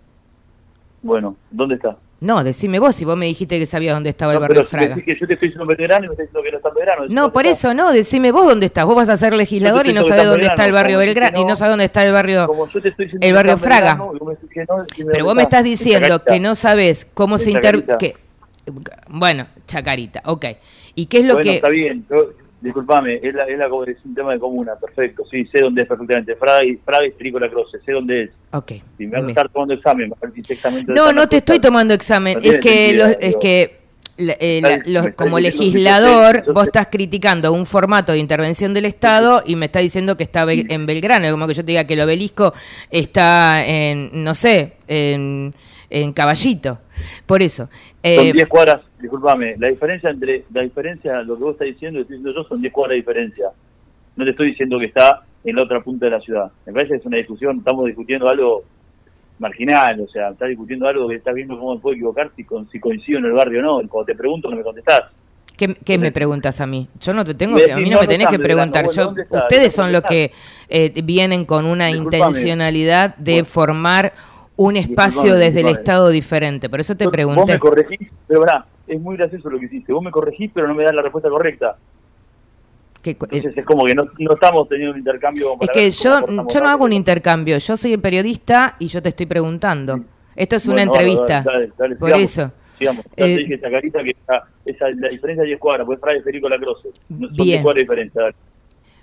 bueno, ¿dónde está? No, decime vos si vos me dijiste que sabías dónde estaba el barrio pero si me Fraga. decís que yo te estoy diciendo Belgrano y me estás diciendo que no está en Belgrano. No, por eso no, decime vos dónde estás. Vos vas a ser legislador Yo y no sabés dónde está el barrio Belgrano y no sabés dónde está el barrio yo el barrio Fraga. Pero vos me está. estás diciendo que no sabés cómo se inter... Bueno, Chacarita, ok. ¿Y qué es lo que...? está bien. Disculpame, es, la, es, la, es un tema de comuna, perfecto. Sí, sé dónde es perfectamente. Fraga y, Fraga y Trícola Croce, sé dónde es. Ok. Si me vas a estar tomando examen, exactamente No, no te estoy tomando examen. No es que, los- es que la- eh, la- los- como legislador, vos estás criticando un formato de intervención del Estado y me está diciendo que está en Belgrano. Como que yo te diga que el obelisco está en, no sé, en, en Caballito. Por eso. eh, Son 10 cuadras, disculpame, la diferencia entre, la diferencia, lo que vos estás diciendo y estoy diciendo yo, son 10 cuadras de diferencia. No te estoy diciendo que está en la otra punta de la ciudad. Me parece que es una discusión, estamos discutiendo algo marginal, o sea, estás discutiendo algo que estás viendo cómo me puedo equivocar si, con, si coincido en el barrio o no. Y cuando te pregunto, no me contestás. ¿Qué, qué me preguntas a mí? Yo no te tengo que, a mí decís, no no, me tenés que preguntar. Yo, ustedes ¿Dónde son los que eh, vienen con una Disculpame. intencionalidad de formar un espacio desde el. Estado diferente. Por eso te Vos pregunté. me corregís, pero verá, es muy gracioso lo que hiciste. Vos me corregís, pero no me das la respuesta correcta. Que- Entonces es como que no, no estamos teniendo un intercambio. como Es para que yo, yo no hago un intercambio. Yo soy periodista y yo te estoy preguando. Esto es una Bueno, entrevista. dale, dale, dale, Por sigamos, eso. Sigamos. Eh, te dije, Chacarita, que está, esa, la diferencia es 10 cuadras, pues Fraga y Federico La Croce. No, son Bien. 10 cuadras de diferencia. dale.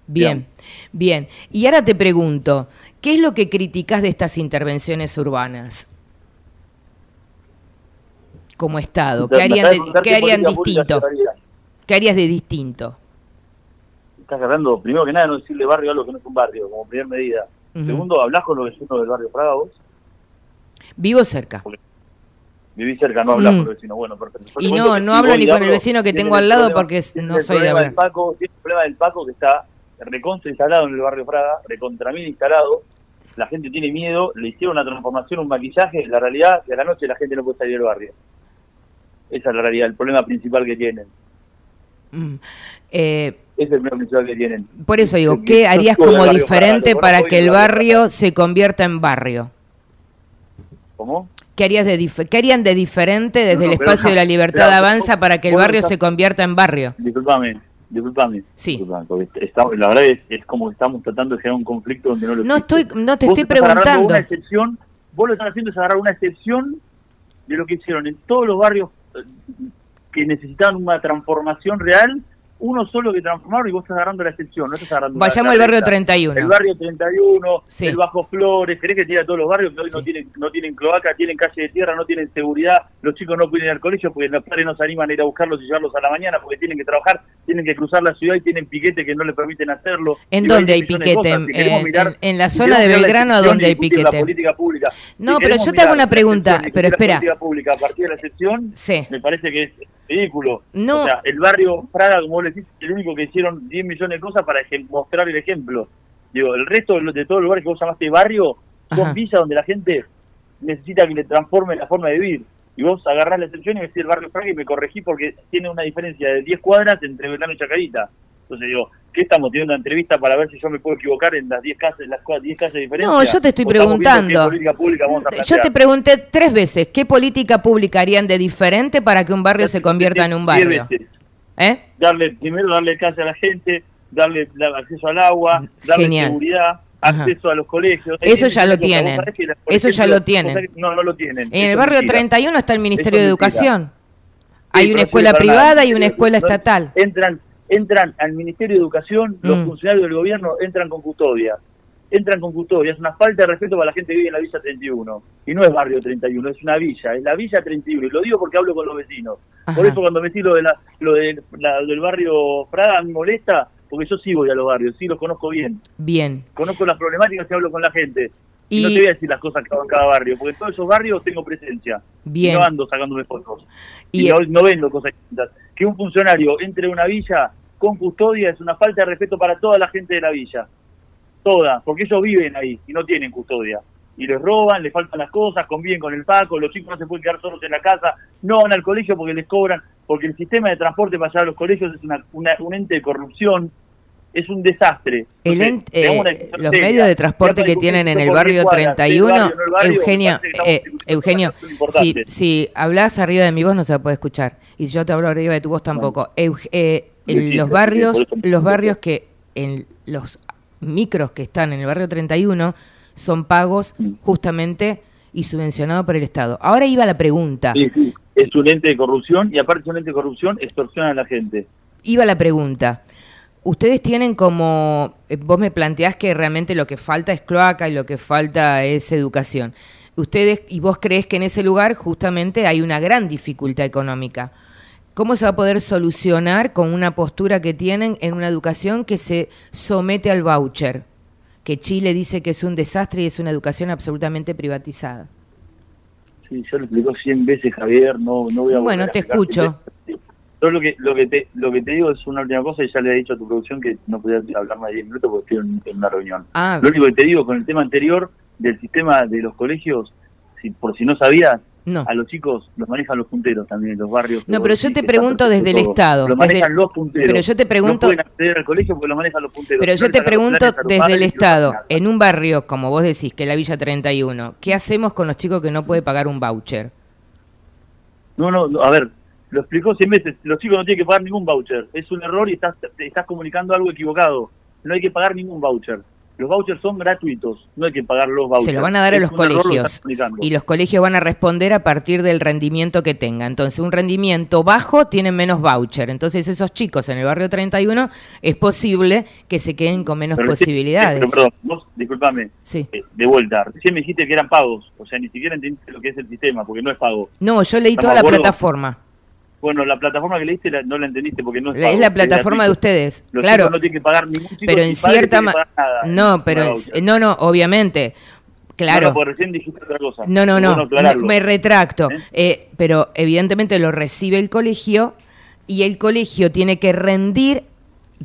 Bien, bien. Y ahora te pregunto, ¿qué es lo que criticas de estas intervenciones urbanas? Como Estado, ¿qué harían, de- qué harían distinto? ¿Qué harías de distinto? Estás agarrando, primero que nada, no decirle barrio a algo que no es un barrio, como primera medida. Segundo, ¿hablás con los vecinos del barrio Fraga vos? Vivo cerca. Vivís cerca, no hablás Mm. con los vecinos. Bueno, perfecto. Y no, no hablo ni con el vecino que tengo el al lado problema- porque no el soy de hablar. Paco, tiene el problema del Paco que está recontra instalado en el barrio Fraga, recontra mil instalado. La gente tiene miedo, le hicieron una transformación, un maquillaje. La realidad que a la noche la gente no puede salir del barrio. Esa es la realidad, el problema principal que tienen. Mm. Eh, es el problema principal que tienen. por eso digo, ¿qué harías como diferente para que el barrio se convierta en barrio? ¿Cómo? ¿Qué, harías de dif- ¿Qué harían de diferente desde No, no, el espacio de la [laughs] libertad avanza para que el barrio se convierta en barrio? Disculpame, disculpame. Sí. Disculpame, porque está- la verdad es, es como que estamos tratando de generar un conflicto donde no lo No existe. estoy, no te Vos estoy preguntando. Una excepción, vos lo que estás haciendo es agarrar una excepción de lo que hicieron en todos los barrios eh, que necesitaban una transformación real, uno solo que transformaron y vos estás agarrando la excepción, no estás agarrando Vayamos al barrio regla. 31. El barrio 31, Sí. el Bajo Flores, ¿querés que tire a todos los barrios que hoy no tienen no tienen cloaca, tienen calle de tierra, no tienen seguridad, los chicos no pueden ir al colegio porque los padres no se animan a ir a buscarlos y llevarlos a la mañana porque tienen que trabajar, tienen que cruzar la ciudad y tienen piquete que no les permiten hacerlo. ¿En dónde hay piquete? Si En- mirar- en- en la si zona de Belgrano, ¿a excepción dónde hay piquete? La política pública. No, Si pero yo te hago una pregunta, pero la espera. política pública a partir de la excepción, Sí. me parece que es ridículo. No. O sea, el barrio Fraga, como vos le el único que hicieron 10 millones de cosas para mostrar el ejemplo. Digo, el resto de, todos los lugares que vos llamaste barrio son Ajá. villas donde la gente necesita que le transforme la forma de vivir. Y vos agarrás la excepción y me decís el barrio Fraga y me corregí porque tiene una diferencia de 10 cuadras entre Belgrano y Chacarita. Entonces digo, ¿qué estamos teniendo una entrevista para ver si yo me puedo equivocar en las 10 casas, las cua- 10 casas de diferencia? No, yo te estoy ¿O estamos viendo qué preguntando. política pública vamos a Yo te pregunté tres veces, ¿qué política pública harían de diferente para que un barrio se convierta en un barrio? veces. ¿Eh? darle primero darle casa a la gente, darle acceso al agua, darle Genial. seguridad, Ajá. acceso a los colegios. Eso ya lo tienen. Eso ya lo tienen. No, no lo tienen. En el barrio mentira. 31 está el Ministerio de. Educación. Hay una escuela privada y una escuela estatal. Entran, entran al Ministerio de Educación, los Mm. funcionarios del gobierno entran con custodia. Entran con custodia. Es una falta de respeto para la gente que vive en la Villa 31. Y no es barrio 31, es una villa, es la Villa 31. Y lo digo porque hablo con los vecinos. Por eso cuando metí lo, de la, lo de la- del barrio Prada me molesta, porque yo sí voy a los barrios, sí los conozco bien. Bien. Conozco las problemáticas y hablo con la gente. Y, Y- no te voy a decir las cosas que hago en cada barrio, porque en todos esos barrios tengo presencia. Bien. Y no ando sacándome fotos. Y- Y, no, no vendo cosas distintas. Que un funcionario entre a una villa con custodia es una falta de respeto para toda la gente de la villa. Toda, porque ellos viven ahí y no tienen custodia. Y les roban, les faltan las cosas, conviven con el Paco, los chicos no se pueden quedar solos en la casa, no van al colegio porque les cobran, porque el sistema de transporte para llegar a los colegios es una, una- un ente de corrupción, es un desastre. El ent- eh, los medios de transporte que tienen en el barrio diez cuadras, 31, el barrio, no el barrio, Eugenio, eh, Eugenio, si, si hablas arriba de mi voz no se puede escuchar y si yo te hablo arriba de tu voz tampoco. Euge- eh, los barrios, los barrios que en los micros que están en el barrio 31 son pagos Mm. justamente y subvencionados por el Estado. Ahora iba la pregunta. Sí, sí, es un ente de corrupción y aparte de un ente de corrupción extorsiona a la gente. Iba la pregunta. Ustedes tienen como, eh, vos me planteás que realmente lo que falta es cloaca y lo que falta es educación. Ustedes, y vos crees que en ese lugar justamente hay una gran dificultad económica. ¿Cómo se va a poder solucionar con una postura que tienen en una educación que se somete al voucher? Que Chile dice que es un desastre y es una educación absolutamente privatizada. Sí, yo lo explico 100 veces, Javier, no, no voy a volver Bueno, a te explicarte. escucho. Yo lo que, lo, que te, lo que te digo es una última cosa y ya le he dicho a tu producción que no podía hablar más de 10 minutos porque estoy en, en una reunión. Ah. Lo único que te digo con el tema anterior del sistema de los colegios, si, por si no sabías, No. a los chicos los manejan los punteros también en los barrios. No, pero yo te pregunto desde el todo. Estado, Lo desde- manejan los punteros. pero yo te pregunto- No pueden acceder al colegio porque lo manejan los punteros. Pero yo te pregunto desde el Estado, en un barrio, como vos decís, que es la Villa 31, ¿qué hacemos con los chicos que no pueden pagar un voucher? No, no, a ver, lo explicó 100 veces. Los chicos no tienen que pagar ningún voucher. Es un error y estás, estás comunicando algo equivocado. No hay que pagar ningún voucher. Los vouchers son gratuitos. No hay que pagar los vouchers. Se lo van a dar a los lo colegios y los colegios van a responder a partir del rendimiento que tengan. Entonces, un rendimiento bajo tiene menos voucher. Entonces, esos chicos en el barrio 31 es posible que se queden con menos Pero posibilidades. Pero perdón, vos, disculpame, Sí. eh, de vuelta. Recién me dijiste que eran pagos. O sea, ni siquiera entendiste lo que es el sistema, porque no es pago. No, yo leí ¿Estamos toda la plataforma. Bueno, la plataforma que leíste no la entendiste porque no es Es la plataforma de ustedes, Los claro. no tienen que pagar ningún chico Pero en cierta tiene que ma- pagar nada No, pero en- no, no, obviamente. Claro. No, porque recién dijiste otra cosa. No, no, Es no, bueno me, me retracto. Eh, pero evidentemente lo recibe el colegio y el colegio tiene que rendir,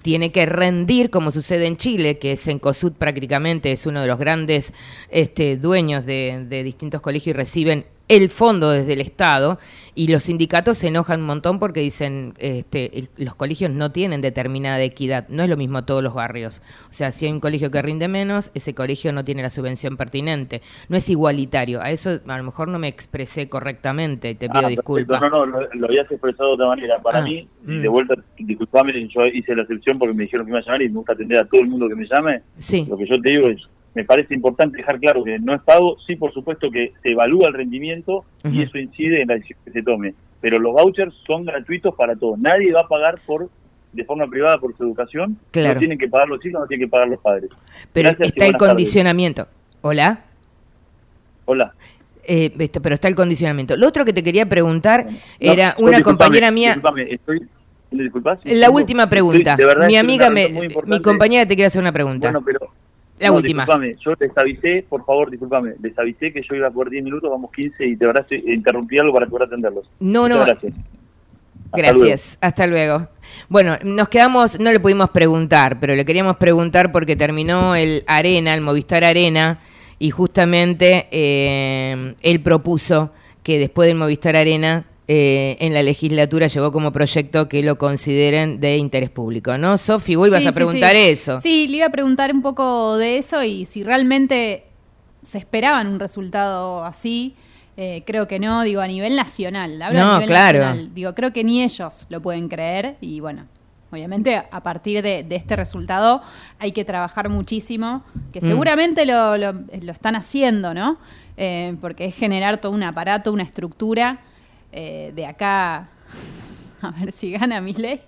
tiene que rendir, como sucede en Chile, que Sencosud prácticamente es uno de los grandes este, dueños de, de distintos colegios y reciben el fondo desde el Estado y los sindicatos se enojan un montón porque dicen este, el- los colegios no tienen determinada equidad, no es lo mismo todos los barrios. O sea, si hay un colegio que rinde menos, ese colegio no tiene la subvención pertinente, no es igualitario. A eso a lo mejor no me expresé correctamente te pido Ah, disculpas. No, no, lo, lo habías expresado de otra manera. Para Ah, mí, mm. de vuelta, disculpame, yo hice la excepción porque me dijeron que me iba a llamar y me gusta atender a todo el mundo que me llame. Sí. Lo que yo te digo es, me parece importante dejar claro que no es pago, sí, por supuesto que se evalúa el rendimiento y eso incide en la decisión que se tome. Pero los vouchers son gratuitos para todos. Nadie va a pagar por de forma privada por su educación. Claro. No tienen que pagar los chicos, no tienen que pagar los padres. Pero Gracias está el tardes. condicionamiento. Hola. Hola. Eh, este, pero está el condicionamiento. Lo otro que te quería preguntar No, era no, una compañera mía. estoy, ¿me disculpás? La Tengo- última pregunta. mi amiga, me, mi compañera te quiere hacer una pregunta. Bueno, pero La no, última. Disculpame, yo les avisé, por favor, disculpame, les avisé que yo iba por 10 minutos, vamos 15 y de verdad estoy- interrumpí algo para poder atenderlos. No, Muchas no. gracias. Gracias, hasta luego. Bueno, nos quedamos, no le pudimos preguntar, pero le queríamos preguntar porque terminó el Arena, el Movistar Arena, y justamente eh, él propuso que después del Movistar Arena eh, en la legislatura llevó como proyecto que lo consideren de interés público, ¿no? Sofi, vos ibas Sí, a preguntar sí. eso. Sí, le iba a preguntar un poco de eso y si realmente se esperaban un resultado así. Eh, creo que no, digo, a nivel nacional. Hablo No, a nivel claro. nacional. Digo, creo que ni ellos lo pueden creer y bueno. Obviamente, a partir de, de este resultado hay que trabajar muchísimo, que Mm. seguramente lo, lo- lo están haciendo, ¿no? Eh, porque es generar todo un aparato, una estructura eh, de acá, [laughs] a ver si gana mi ley.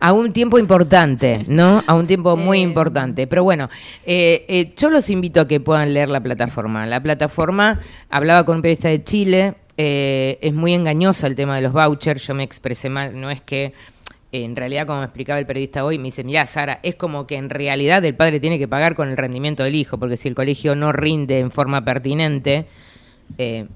A un tiempo importante, ¿no? A un tiempo [laughs] muy importante. Pero bueno, eh, eh, yo los invito a que puedan leer la plataforma. La plataforma, hablaba con un periodista de Chile, eh, es muy engañosa el tema de los vouchers, yo me expresé mal, no es que... eh, En realidad, como me explicaba el periodista hoy, me dice, mira, Sara, es como que en realidad el padre tiene que pagar con el rendimiento del hijo, porque si el colegio no rinde en forma pertinente, eh,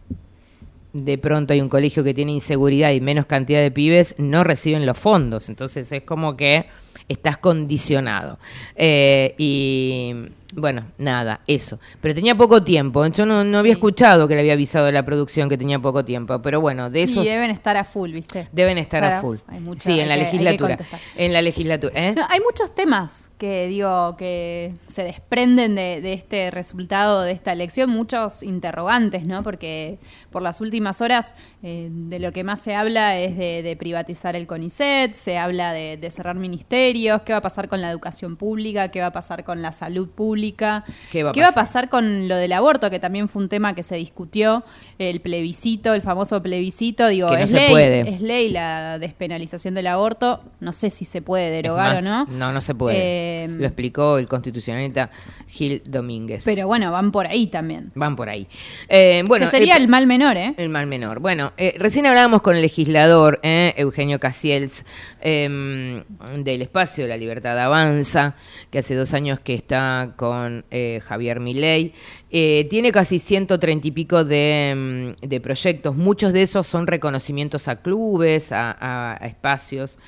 de pronto hay un colegio que tiene inseguridad y menos cantidad de pibes, no reciben los fondos. Entonces es como que estás condicionado. Eh, y bueno, nada, eso. Pero tenía poco tiempo. Yo no, no había escuchado que le había avisado a la producción que tenía poco tiempo. Pero bueno, de eso Y deben estar a full, ¿viste? deben estar a full. hay sí, en la que- legislatura. En la legislatura. ¿eh? No, hay muchos temas que digo que se desprenden de, de este resultado de esta elección, muchos interrogantes, ¿no? Porque por las últimas horas eh, de lo que más se habla es de, de privatizar el CONICET, se habla de, de cerrar ministerios, qué va a pasar con la educación pública, qué va a pasar con la salud pública, ¿Qué va a pasar? con lo del aborto, que también fue un tema que se discutió, el plebiscito, el famoso plebiscito, digo, Que no es se ley, puede. es ley la despenalización del aborto, no sé si se puede derogar más, o no. No, no se puede. Eh, Lo explicó el constitucionalista Gil Domínguez. Pero bueno, van por ahí también. Van por ahí. Eh, bueno, que sería eh, el mal menor, ¿eh? El mal menor. Bueno, eh, recién hablábamos con el legislador eh, Eugenio Casiels eh, del espacio de la libertad avanza, que hace dos años que está con eh, Javier Milei. Eh, tiene casi 130 y pico de, mm, de proyectos. Muchos de esos son reconocimientos a clubes, a, a- espacios,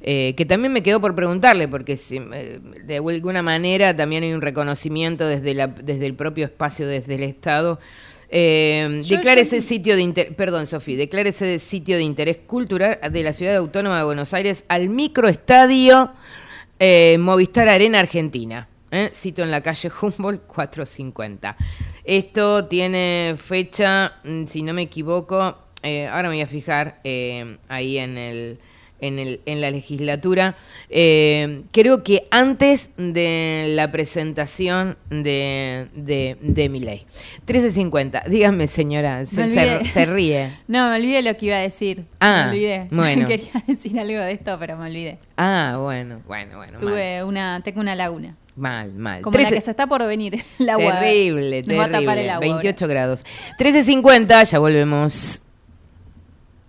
eh, que también me quedó por preguntarle, porque si, de alguna manera también hay un reconocimiento desde, la, desde el propio espacio, desde el Estado. Eh, declara yo- ese sitio de inter- perdón Sofía, declara ese sitio de interés cultural de la ciudad autónoma de Buenos Aires al microestadio eh, Movistar Arena Argentina. ¿eh? Sito en la calle Humboldt 450. Esto tiene fecha, mm, si no me equivoco, eh, ahora me voy a fijar eh, ahí en el en, el, en la legislatura. Eh, creo que antes de la presentación de, de, de mi ley. 13.50. Dígame, señora, se, ríe. [laughs] No, me olvidé lo que iba a decir. Ah, me olvidé. [laughs] bueno. Quería decir algo de esto, pero me olvidé. Ah, bueno, bueno, bueno. Tuve una, tengo una laguna. Mal, mal. Como Trece- la que se está por venir, [laughs] el agua. Terrible, Nos va a tapar terrible. el agua. 28 grados. 13.50, ya volvemos.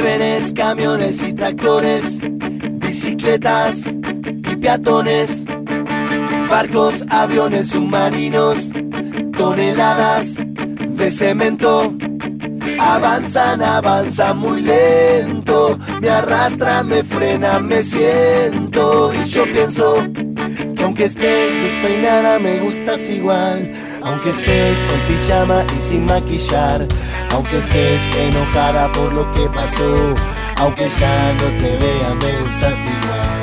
Trenes, camiones y tractores, bicicletas y peatones, barcos, aviones, submarinos, toneladas de cemento. Avanzan, avanzan muy lento, me arrastran, me frenan, me siento y yo pienso que aunque estés despeinada me gustas igual, aunque estés en pijama y sin maquillar, aunque estés enojada por lo que pasó, aunque ya no te vea me gustas igual.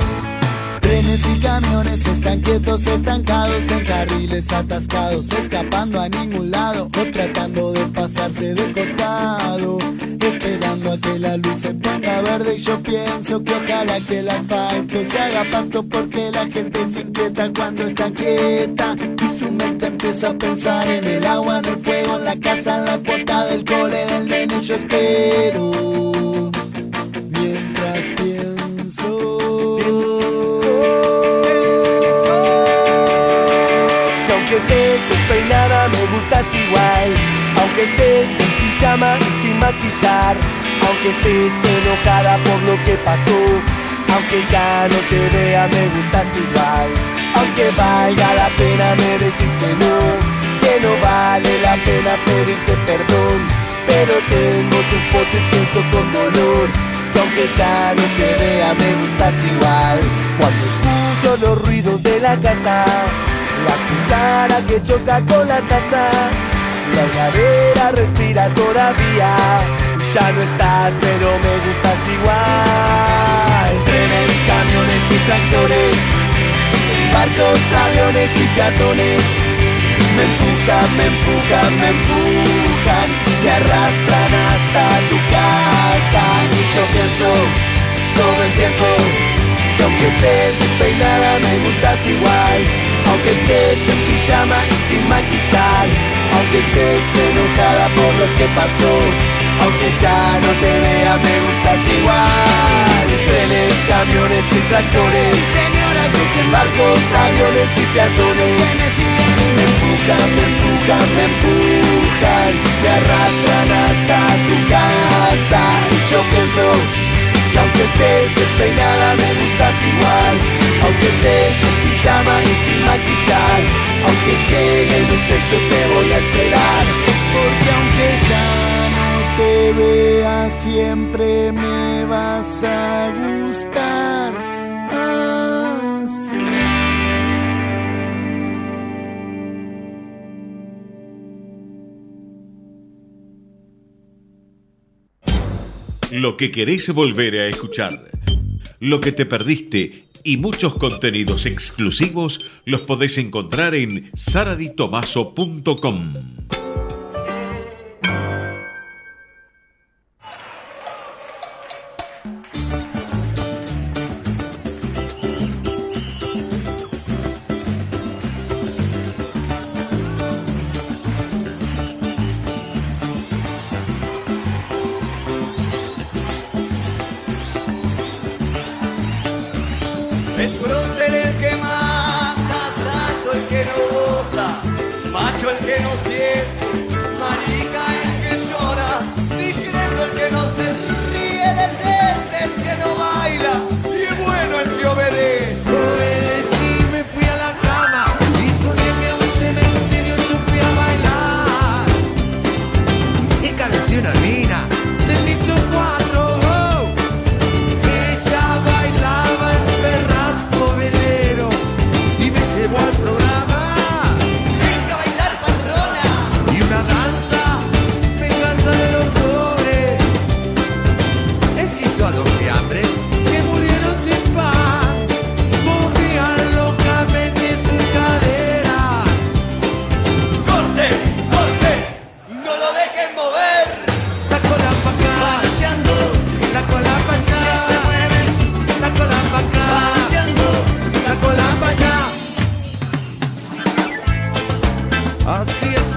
Trenes y camiones están quietos, estancados en carriles atascados, escapando a ningún lado o tratando de pasarse de costado, esperando a que la luz se ponga verde y yo pienso que ojalá que el asfalto se haga pasto porque la gente se inquieta cuando está quieta y su mente empieza a pensar en el agua, la casa, la cuota del cole, del DNI yo espero. Mientras pienso. Que aunque estés despeinada, me gustas igual. Aunque estés en pijama y sin maquillar. Aunque estés enojada por lo que pasó. Aunque ya no te vea, me gustas igual. Aunque valga la pena, me decís que no que no vale la pena pedirte perdón. Pero tengo tu foto y pienso con dolor. Que aunque ya no te vea me gustas igual. Cuando escucho los ruidos de la casa. La cuchara que choca con la taza La heladera respira todavía Ya no estás pero me gustas igual Trenes, camiones y tractores Barcos, aviones y peatones Me empujan, me empujan, me empujan Me arrastran hasta tu casa. Y yo pienso todo el tiempo Que aunque estés despeinada me gustas igual. Aunque estés en pijama y sin maquillar. Aunque estés enojada por lo que pasó Aunque ya no te vea me gustas igual. Trenes, camiones y tractores. Sí, señoras dicen barcos, aviones y peatones. Me empujan, me empujan, me empujan. Me arrastran hasta tu casa. Y yo pienso que aunque estés despeinada me gustas igual. Aunque estés en pijama y sin maquillar. Aunque llegue el usted yo te voy a esperar. Porque aunque ya siempre me vas a gustar Lo que querés volver a escuchar, lo que te perdiste y muchos contenidos exclusivos los podés encontrar en saraditomaso.com. Así es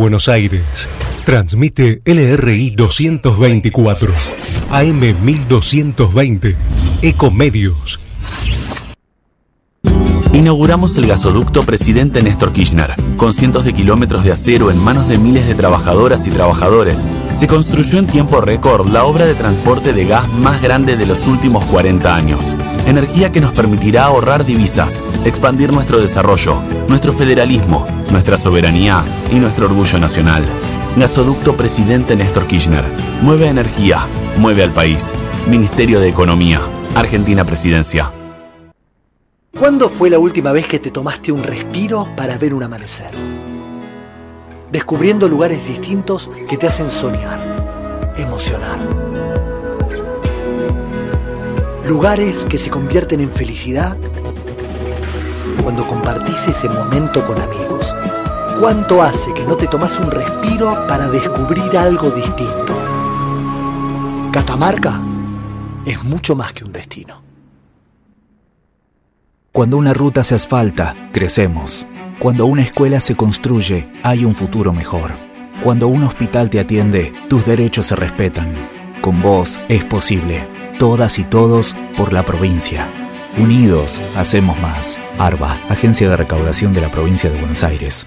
Buenos Aires, transmite LRI 224, AM 1220, Ecomedios. Inauguramos el gasoducto Presidente Néstor Kirchner, con cientos de kilómetros de acero en manos de miles de trabajadoras y trabajadores. Se construyó en tiempo récord la obra de transporte de gas más grande de los últimos 40 años. Energía que nos permitirá ahorrar divisas, expandir nuestro desarrollo, nuestro federalismo, nuestra soberanía y nuestro orgullo nacional. Gasoducto Presidente Néstor Kirchner. Mueve energía, mueve al país. Ministerio de Economía. Argentina Presidencia. ¿Cuándo fue la última vez que te tomaste un respiro para ver un amanecer? Descubriendo lugares distintos que te hacen soñar, emocionar. Lugares que se convierten en felicidad cuando compartís ese momento con amigos. ¿Cuánto hace que no te tomas un respiro para descubrir algo distinto? Catamarca es mucho más que un destino. Cuando una ruta se asfalta, crecemos. Cuando una escuela se construye, hay un futuro mejor. Cuando un hospital te atiende, tus derechos se respetan. Con vos es posible. Todas y todos por la provincia. Unidos, hacemos más. ARBA, Agencia de Recaudación de la Provincia de Buenos Aires.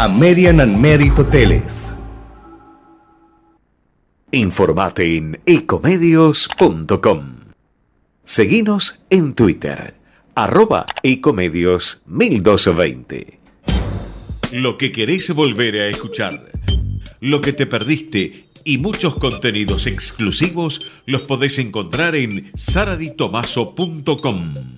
American and Merit Hoteles. Informate en ecomedios.com. Seguinos en Twitter, arroba ecomedios 1220. Lo que querés volver a escuchar, lo que te perdiste y muchos contenidos exclusivos los podés encontrar en saraditomaso.com.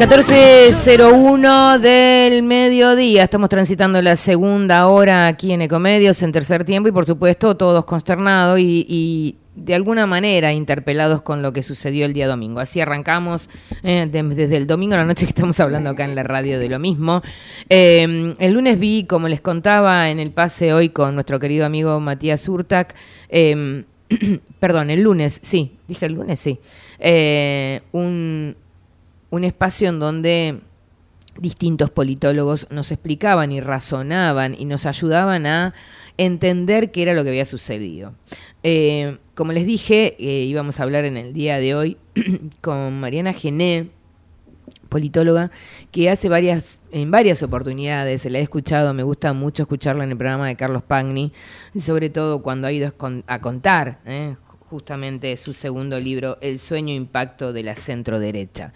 14.01 del mediodía. Estamos transitando la segunda hora aquí en Ecomedios en tercer tiempo y por supuesto todos consternados y, de alguna manera interpelados con lo que sucedió el día domingo. Así arrancamos eh, de- desde el domingo a la noche que estamos hablando acá en la radio de lo mismo. Eh, el lunes vi, como les contaba en el pase hoy con nuestro querido amigo Matías Urtac, eh, [clears throat] perdón, el lunes, sí, dije el lunes, sí, eh, un, un espacio en donde distintos politólogos nos explicaban y razonaban y nos ayudaban a entender qué era lo que había sucedido. Eh, como les dije, eh, íbamos a hablar en el día de hoy [clears throat] con Mariana Gené, politóloga, que hace varias, en varias oportunidades, se la he escuchado, me gusta mucho escucharla en el programa de Carlos Pagni, sobre todo cuando ha ido a con- a contar eh, justamente su segundo libro, El sueño impacto de la centro derecha.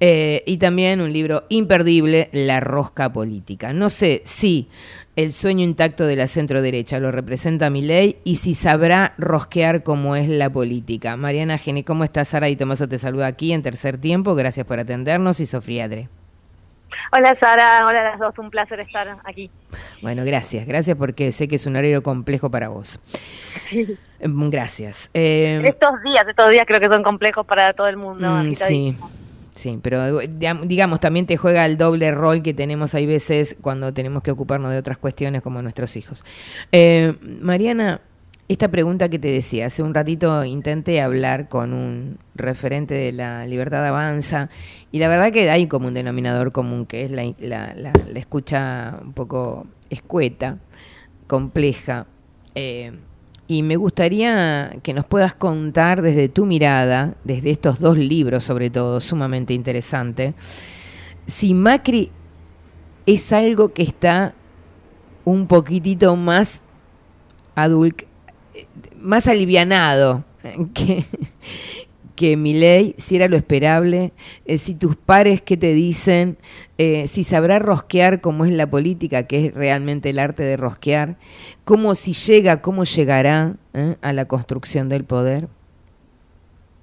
Eh, y también un libro imperdible, La rosca política. No sé si el sueño intacto de la centro derecha lo representa mi ley y si sabrá rosquear cómo es la política. Mariana Gene, ¿cómo estás? Sara y Tomaso te saluda aquí en tercer tiempo. Gracias por atendernos y Sofía Adre. Hola Sara, hola a las dos, un placer estar aquí. Bueno, gracias, gracias porque sé que es un horario complejo para vos. Mm, Gracias. Eh, Estos días, estos días creo que son complejos para todo el mundo. Mm, sí, sí, pero digam- digamos, también te juega el doble rol que tenemos hay veces cuando tenemos que ocuparnos de otras cuestiones como nuestros hijos. Eh, Mariana, esta pregunta que te decía, hace un ratito intenté hablar con un referente de la Libertad Avanza y la verdad que hay como un denominador común que es la, la- la- la escucha un poco escueta, compleja. eh, y me gustaría que nos puedas contar desde tu mirada, desde estos dos libros sobre todo, sumamente interesante, si Macri es algo que está un poquitito más adult, más alivianado que, que Milei, si era lo esperable, eh, si tus pares qué te dicen, eh, si sabrá rosquear como es la política, que es realmente el arte de rosquear, cómo si llega, cómo llegará eh, a la construcción del poder.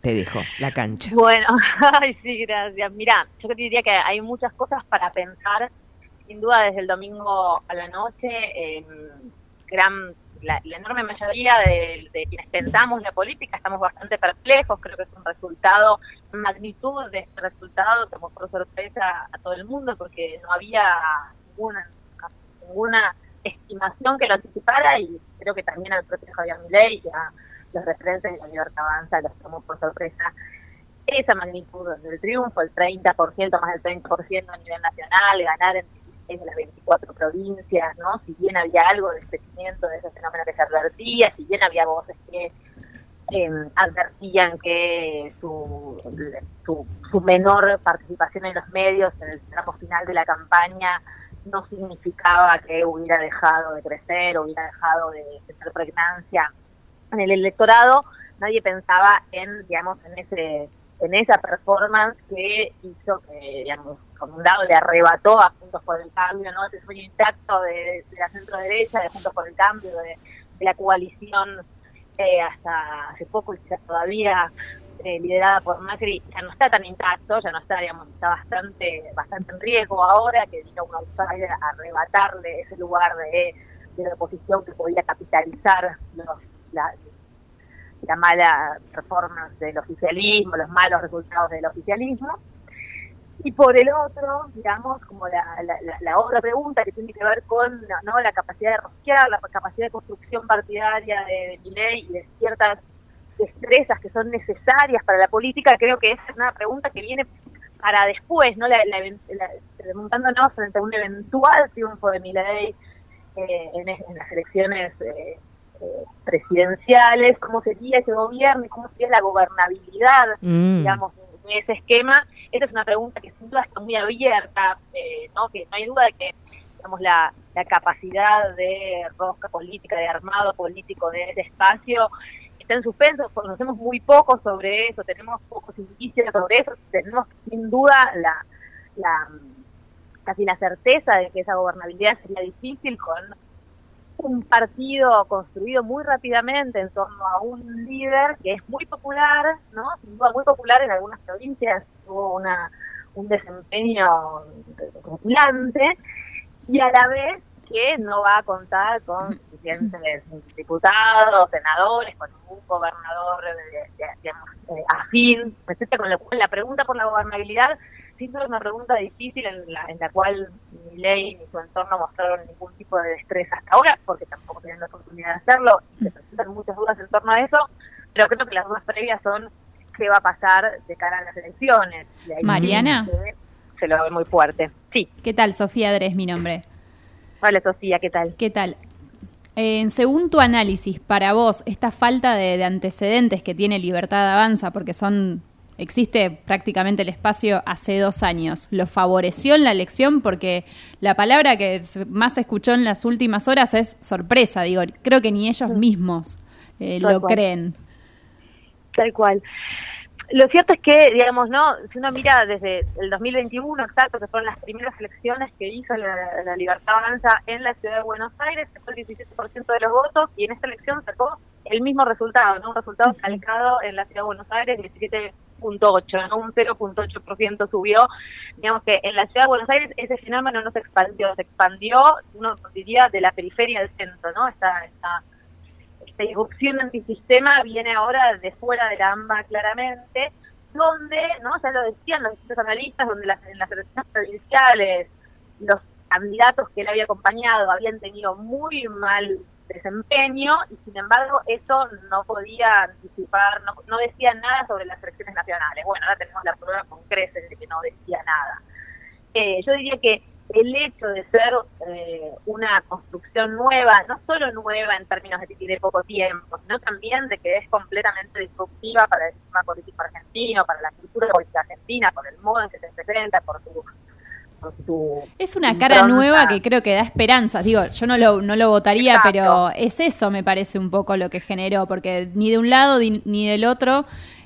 Te dejo la cancha. Bueno, [laughs] ay, sí, gracias. Mira, yo te diría que hay muchas cosas para pensar. Sin duda, desde el domingo a la noche, gran, la, la enorme mayoría de, quienes pensamos la política estamos bastante perplejos. Creo que es un resultado, magnitud de este resultado, como por sorpresa a todo el mundo, porque no había ninguna, ninguna estimación que lo anticipara y creo que también al propio Javier Milei y a los referentes de la Libertad Avanza los tomó por sorpresa esa magnitud del triunfo, el 30%, más del 30% a nivel nacional, ganar en 16 de las 24 provincias, ¿no? Si bien había algo de crecimiento de ese fenómeno que se advertía, si bien había voces que eh, advertían que su, su, su menor participación en los medios en el tramo final de la campaña no significaba que hubiera dejado de crecer, hubiera dejado de tener pregnancia en el electorado, nadie pensaba en, digamos, en ese en esa performance que hizo que, digamos, por un lado le arrebató a Juntos por el Cambio, ¿no? Ese sueño intacto de, la centro derecha, de Juntos por el Cambio, de, de la coalición eh, hasta hace poco y quizás todavía eh, liderada por Macri, ya no está tan intacto, ya no está, digamos, está bastante, bastante en riesgo ahora que vino un outsider a arrebatarle ese lugar de, de la oposición que podía capitalizar los, la, la mala performance del oficialismo, los malos resultados del oficialismo. Y por el otro, digamos, como la, la, la- la otra pregunta que tiene que ver con ¿no? la capacidad de rosquear, la capacidad de construcción partidaria de, de Milei y de ciertas destrezas que son necesarias para la política, creo que esa es una pregunta que viene para después, ¿no? La, la, la- remontándonos frente a un eventual triunfo de Milei eh, en, en las elecciones eh, eh, presidenciales, cómo sería ese gobierno y cómo sería la gobernabilidad, Mm. digamos, de ese esquema. Esa es una pregunta que sin duda está muy abierta, eh, ¿no? que no hay duda de que digamos, la, la capacidad de rosca política, de armado político de ese espacio está en suspenso, conocemos muy poco sobre eso, tenemos pocos indicios sobre eso, tenemos sin duda la, la casi la certeza de que esa gobernabilidad sería difícil con un partido construido muy rápidamente en torno a un líder que es muy popular, ¿no? Sin duda muy popular en algunas provincias, tuvo una, un desempeño populante y a la vez que no va a contar con suficientes diputados, senadores, con ningún gobernador de- eh, afín, etcétera, con lo cual la pregunta por la gobernabilidad sin duda es una pregunta difícil en la, en la cual ni ley ni su entorno mostraron ningún tipo de destreza hasta ahora, porque tampoco tienen la oportunidad de hacerlo, se presentan muchas dudas en torno a eso, pero creo que las dudas previas son qué va a pasar de cara a las elecciones. Ahí Mariana. Se, lo ve muy fuerte. Sí. ¿Qué tal? Sofía Dres, mi nombre. Hola Sofía, ¿qué tal? ¿Qué tal? Eh, según tu análisis, para vos, esta falta de, de antecedentes que tiene Libertad Avanza, porque son existe prácticamente el espacio hace dos años, ¿lo favoreció en la elección? Porque la palabra que más se escuchó en las últimas horas es sorpresa, digo, creo que ni ellos mismos eh, lo cual. creen. Tal cual. Lo cierto es que, digamos, no, si uno mira desde el 2021, exacto, que fueron las primeras elecciones que hizo la, la Libertad Avanza en la ciudad de Buenos Aires, sacó el 17% de los votos y en esta elección sacó el mismo resultado, ¿no? Un resultado calcado en la ciudad de Buenos Aires, 17 0.8, ¿no? Un 0.8% subió. Digamos que en la ciudad de Buenos Aires ese fenómeno no se expandió, se expandió, uno diría, de la periferia al centro, ¿no? Esta, esta, esta irrupción antisistema viene ahora de fuera de la AMBA claramente, donde, ¿no? Ya lo decían los distintos analistas, donde las, en las elecciones provinciales los candidatos que él había acompañado habían tenido muy mal desempeño y sin embargo eso no podía anticipar, no, no decía nada sobre las elecciones nacionales. Bueno, ahora tenemos la prueba con creces de que no decía nada. Eh, yo diría que el hecho de ser eh, una construcción nueva, no solo nueva en términos de que tiene poco tiempo, sino también de que es completamente disruptiva para el sistema político argentino, para la cultura política argentina, por el modo en que se presenta, por su es una cara nueva que creo que da esperanzas. Digo, yo no lo, no lo votaría, pero es eso, me parece un poco lo que generó, porque ni de un lado ni del otro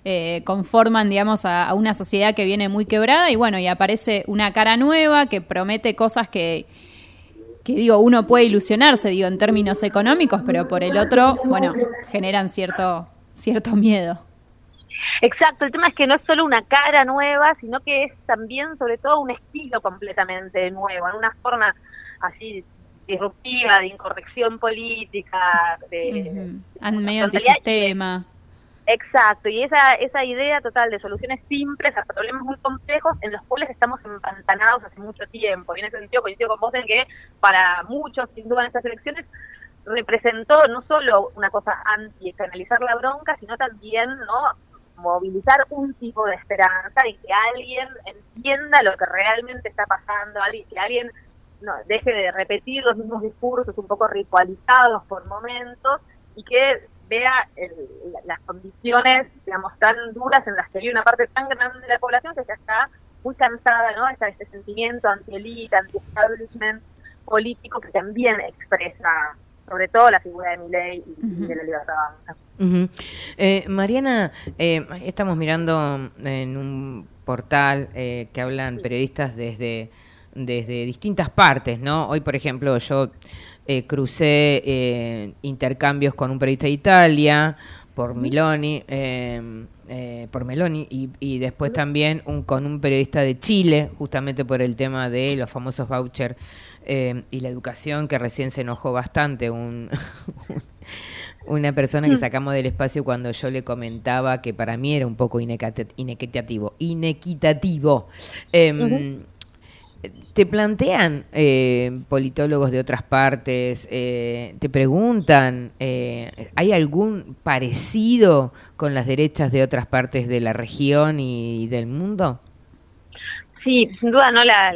eh, conforman, digamos, a, una sociedad que viene muy quebrada y bueno, y aparece una cara nueva que promete cosas que, que digo, uno puede ilusionarse, digo, en términos económicos, pero por el otro, bueno, generan cierto, cierto miedo. Exacto, el tema es que no es solo una cara nueva, sino que es también, sobre todo, un estilo completamente nuevo, en una forma así disruptiva, de incorrección política, de... medio antisistema. Exacto, y esa, esa idea total de soluciones simples a problemas muy complejos en los cuales estamos empantanados hace mucho tiempo. Y en ese sentido coincido con vos en que para muchos, sin duda, en estas elecciones representó no solo una cosa anti-canalizar la bronca, sino también no movilizar un tipo de esperanza y que alguien entienda lo que realmente está pasando, que alguien no, deje de repetir los mismos discursos un poco ritualizados por momentos y que vea las condiciones, digamos, tan duras en las que hay una parte tan grande de la población que ya está muy cansada, ¿no? Está este sentimiento anti-elite, anti-establishment político que también expresa sobre todo la figura de Milei y, de la libertad eh, Mariana, eh, estamos mirando en un portal eh, que hablan periodistas desde, desde distintas partes, ¿no? Hoy, por ejemplo, yo crucé intercambios con un periodista de Italia, por Miloni, por Meloni, y, y después también un, con un periodista de Chile, justamente por el tema de los famosos vouchers y la educación, que recién se enojó bastante un [laughs] una persona que mm. sacamos del espacio cuando yo le comentaba que para mí era un poco inequitativo. Inequitativo. Em, ¿Te plantean eh, politólogos de otras partes, eh, te preguntan, eh, ¿hay algún parecido con las derechas de otras partes de la región y del mundo? Sí, sin duda no la,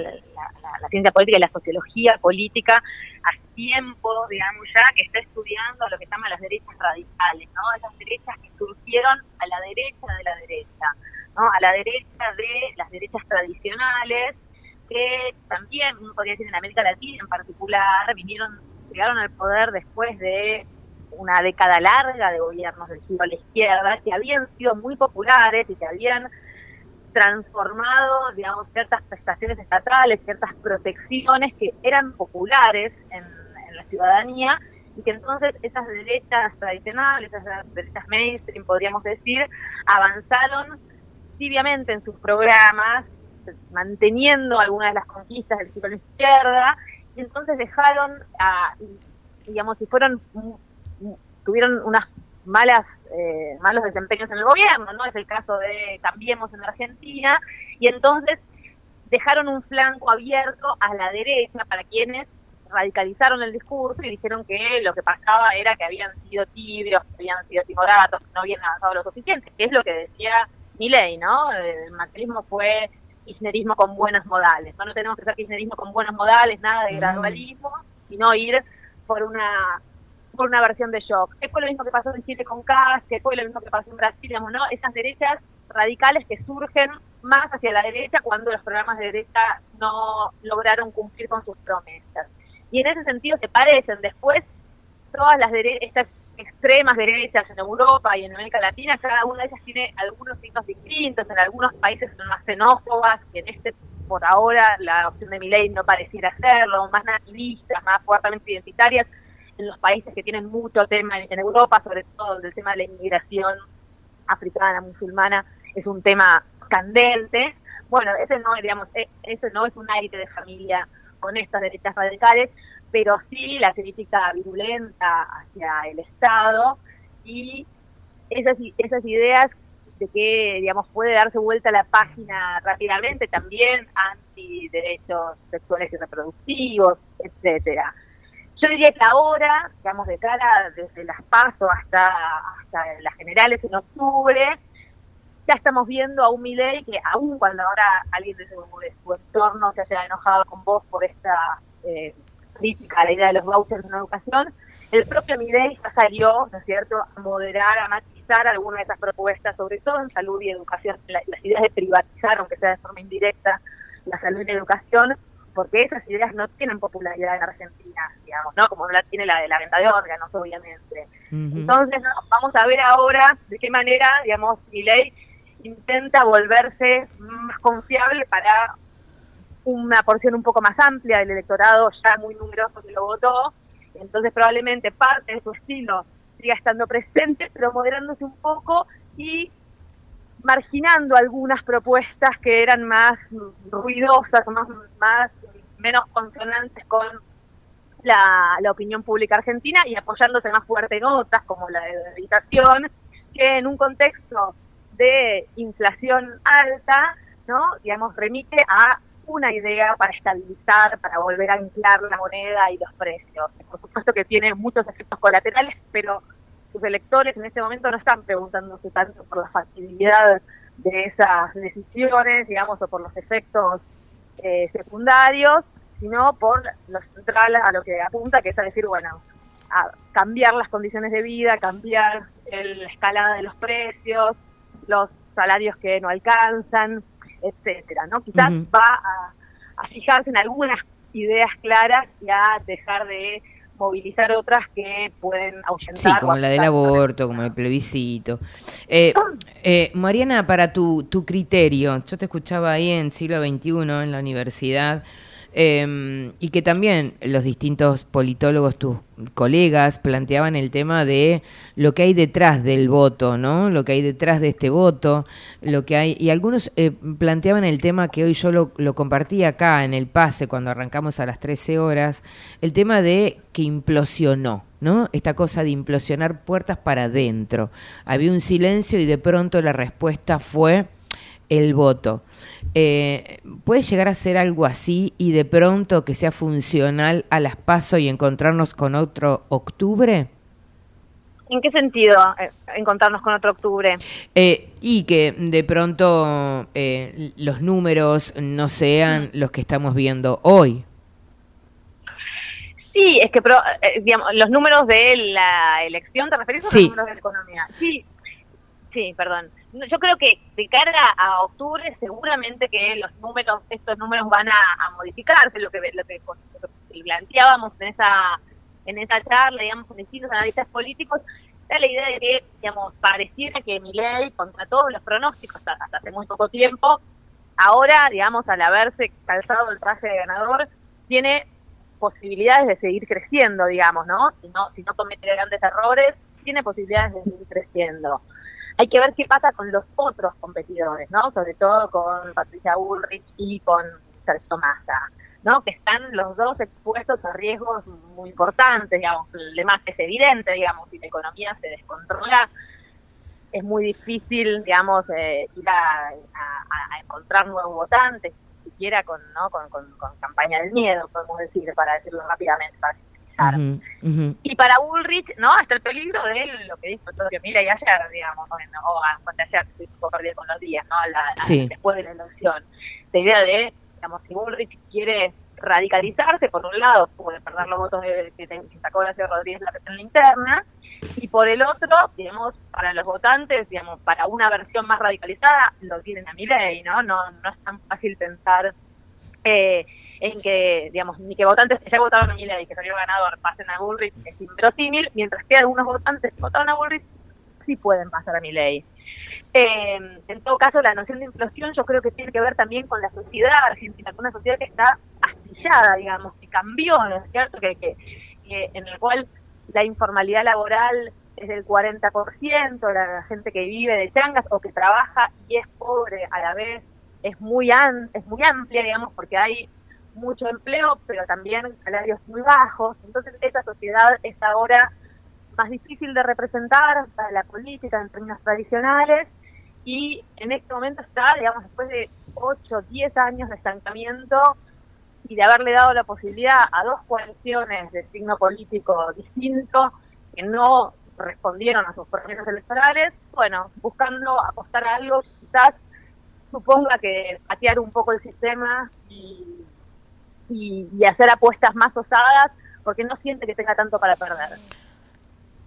la ciencia política y la sociología política hace tiempo, digamos ya, que está estudiando lo que se llama las derechas radicales, ¿no? Esas derechas que surgieron a la derecha de la derecha, ¿no? A la derecha de las derechas tradicionales, que también, uno podría decir en América Latina en particular, vinieron, llegaron al poder después de una década larga de gobiernos del giro a la izquierda, que habían sido muy populares y que habían transformado, digamos, ciertas prestaciones estatales, ciertas protecciones que eran populares en, la ciudadanía y que entonces esas derechas tradicionales, esas derechas mainstream, podríamos decir, avanzaron tibiamente en sus programas, manteniendo algunas de las conquistas del ciclo de izquierda, y entonces dejaron, a, digamos, si fueron, tuvieron unas malas eh, malos desempeños en el gobierno, ¿no? Es el caso de Cambiemos en Argentina, y entonces dejaron un flanco abierto a la derecha para quienes radicalizaron el discurso y dijeron que lo que pasaba era que habían sido tibios, habían sido timoratos, que no habían avanzado lo suficiente, que es lo que decía Milei, ¿no? El macrismo fue kirchnerismo con buenos modales, no, no tenemos que ser kirchnerismo con buenos modales, nada de gradualismo, sino ir por una por una versión de shock. Es fue lo mismo que pasó en Chile con Cas, que fue lo mismo que pasó en Brasil, digamos, ¿no? Esas derechas radicales que surgen más hacia la derecha cuando los programas de derecha no lograron cumplir con sus promesas. Y en ese sentido se parecen. Después, todas las estas extremas derechas en Europa y en América Latina, cada una de ellas tiene algunos signos distintos. En algunos países son más xenófobas, que en este, por ahora, la opción de mi ley no pareciera hacerlo, más nativistas, más fuertemente identitarias en los países que tienen mucho tema en Europa, sobre todo el tema de la inmigración africana, musulmana es un tema candente. Bueno, ese no, digamos, e- ese no es un aire de familia con estas derechas radicales, pero sí la crítica virulenta hacia el Estado y esas, esas ideas de que, digamos, puede darse vuelta la página rápidamente también anti derechos sexuales y reproductivos, etcétera. Yo diría que ahora, digamos, de cara desde las PASO hasta, hasta las generales en octubre, ya estamos viendo a un Milei que aun cuando ahora alguien de su, de su entorno se haya enojado con vos por esta eh, crítica a la idea de los vouchers en educación, el propio Milei ya salió, ¿no es cierto?, a moderar, a matizar algunas de esas propuestas, sobre todo en salud y educación, la- las ideas de privatizar, aunque sea de forma indirecta, la salud y la educación, porque esas ideas no tienen popularidad en Argentina, digamos, ¿no? Como no la tiene la de la venta de órganos, obviamente. Entonces, no, vamos a ver ahora de qué manera, digamos, Milei intenta volverse más confiable para una porción un poco más amplia del electorado ya muy numeroso que lo votó. Entonces, probablemente parte de su estilo siga estando presente, pero moderándose un poco y marginando algunas propuestas que eran más ruidosas, más, más menos consonantes con la, la opinión pública argentina y apoyándose más fuerte en otras, como la de habitación, que en un contexto de inflación alta, ¿no? digamos, remite a una idea para estabilizar, para volver a anclar la moneda y los precios. Por supuesto que tiene muchos efectos colaterales, pero sus electores en este momento no están preguntándose tanto por la factibilidad de esas decisiones, digamos, o por los efectos eh, secundarios, sino por lo central a lo que apunta, que es a decir, bueno, a cambiar las condiciones de vida, cambiar la escalada de los precios, los salarios que no alcanzan, etcétera, ¿no? Quizás va a, a fijarse en algunas ideas claras y a dejar de movilizar otras que pueden ahuyentar. Sí, como la del aborto, como el plebiscito. Eh, eh, Mariana, para tu, tu criterio, yo te escuchaba ahí en siglo XXI, en la universidad, eh, y que también los distintos politólogos, tus colegas, planteaban el tema de lo que hay detrás del voto, ¿no? Lo que hay detrás de este voto, lo que hay, y algunos eh, planteaban el tema que hoy yo lo, lo compartí acá en el pase cuando arrancamos a las 13 horas, el tema de que implosionó, ¿no? Esta cosa de implosionar puertas para adentro. Había un silencio y de pronto la respuesta fue el voto. Eh, ¿Puede llegar a ser algo así y de pronto que sea funcional a las paso y encontrarnos con otro octubre? ¿En qué sentido eh, encontrarnos con otro octubre? Eh, y que de pronto eh, los números no sean los que estamos viendo hoy. Sí, es que, pro- eh, digamos, los números de la elección, ¿te referís a Sí. los números de la economía? Sí, sí, perdón. Yo creo que de cara a octubre seguramente que los números, estos números van a, modificarse, lo que, lo que, lo que planteábamos en esa en esa charla, digamos, con distintos analistas políticos, era la idea de que, digamos, pareciera que Milei, contra todos los pronósticos hasta, hasta hace muy poco tiempo, ahora, digamos, al haberse calzado el traje de ganador, tiene posibilidades de seguir creciendo, digamos, ¿no? Si no, si no comete grandes errores, tiene posibilidades de seguir creciendo. Hay que ver qué pasa con los otros competidores, ¿no? Sobre todo con Patricia Bullrich y con Sergio Massa, ¿no? Que están los dos expuestos a riesgos muy importantes, digamos. Además, es evidente, digamos, si la economía se descontrola, es muy difícil, digamos, eh, ir a encontrar nuevos votantes, siquiera con, ¿no? Con, con- con campaña del miedo, podemos decir, para decirlo rápidamente, para Y para Bullrich, ¿no? Está el peligro de él, lo que dijo todo que mira y ayer, digamos, o, en- o cuando ayer, estoy un poco perdida con los días, ¿no? La- Sí. Después de la elección. La idea de, digamos, si Bullrich quiere radicalizarse, por un lado, puede perder los votos de, que, sacó Horacio Rodríguez la en la interna, y por el otro, digamos, para los votantes, digamos, para una versión más radicalizada, lo tienen a Milei, ¿no? No, no es tan fácil pensar eh, en que, digamos, ni que votantes que ya votaron a Milei y que salió ganador pasen a Bullrich es inverosímil, mientras que algunos votantes que votaron a Bullrich sí pueden pasar a Milei. Eh, en todo caso, la noción de implosión yo creo que tiene que ver también con la sociedad argentina, con una sociedad que está astillada, digamos, que cambió, ¿no es cierto? Que, que, en el cual la informalidad laboral es del 40%, la gente que vive de changas o que trabaja y es pobre a la vez, es muy, an- es muy amplia, digamos, porque hay mucho empleo, pero también salarios muy bajos. Entonces, esa sociedad es ahora más difícil de representar para la política en términos tradicionales y en este momento está, digamos, después de 8, 10 años de estancamiento y de haberle dado la posibilidad a dos coaliciones de signo político distinto que no respondieron a sus promesas electorales, bueno, buscando apostar a algo quizás suponga que patear un poco el sistema y, y, y hacer apuestas más osadas porque no siente que tenga tanto para perder.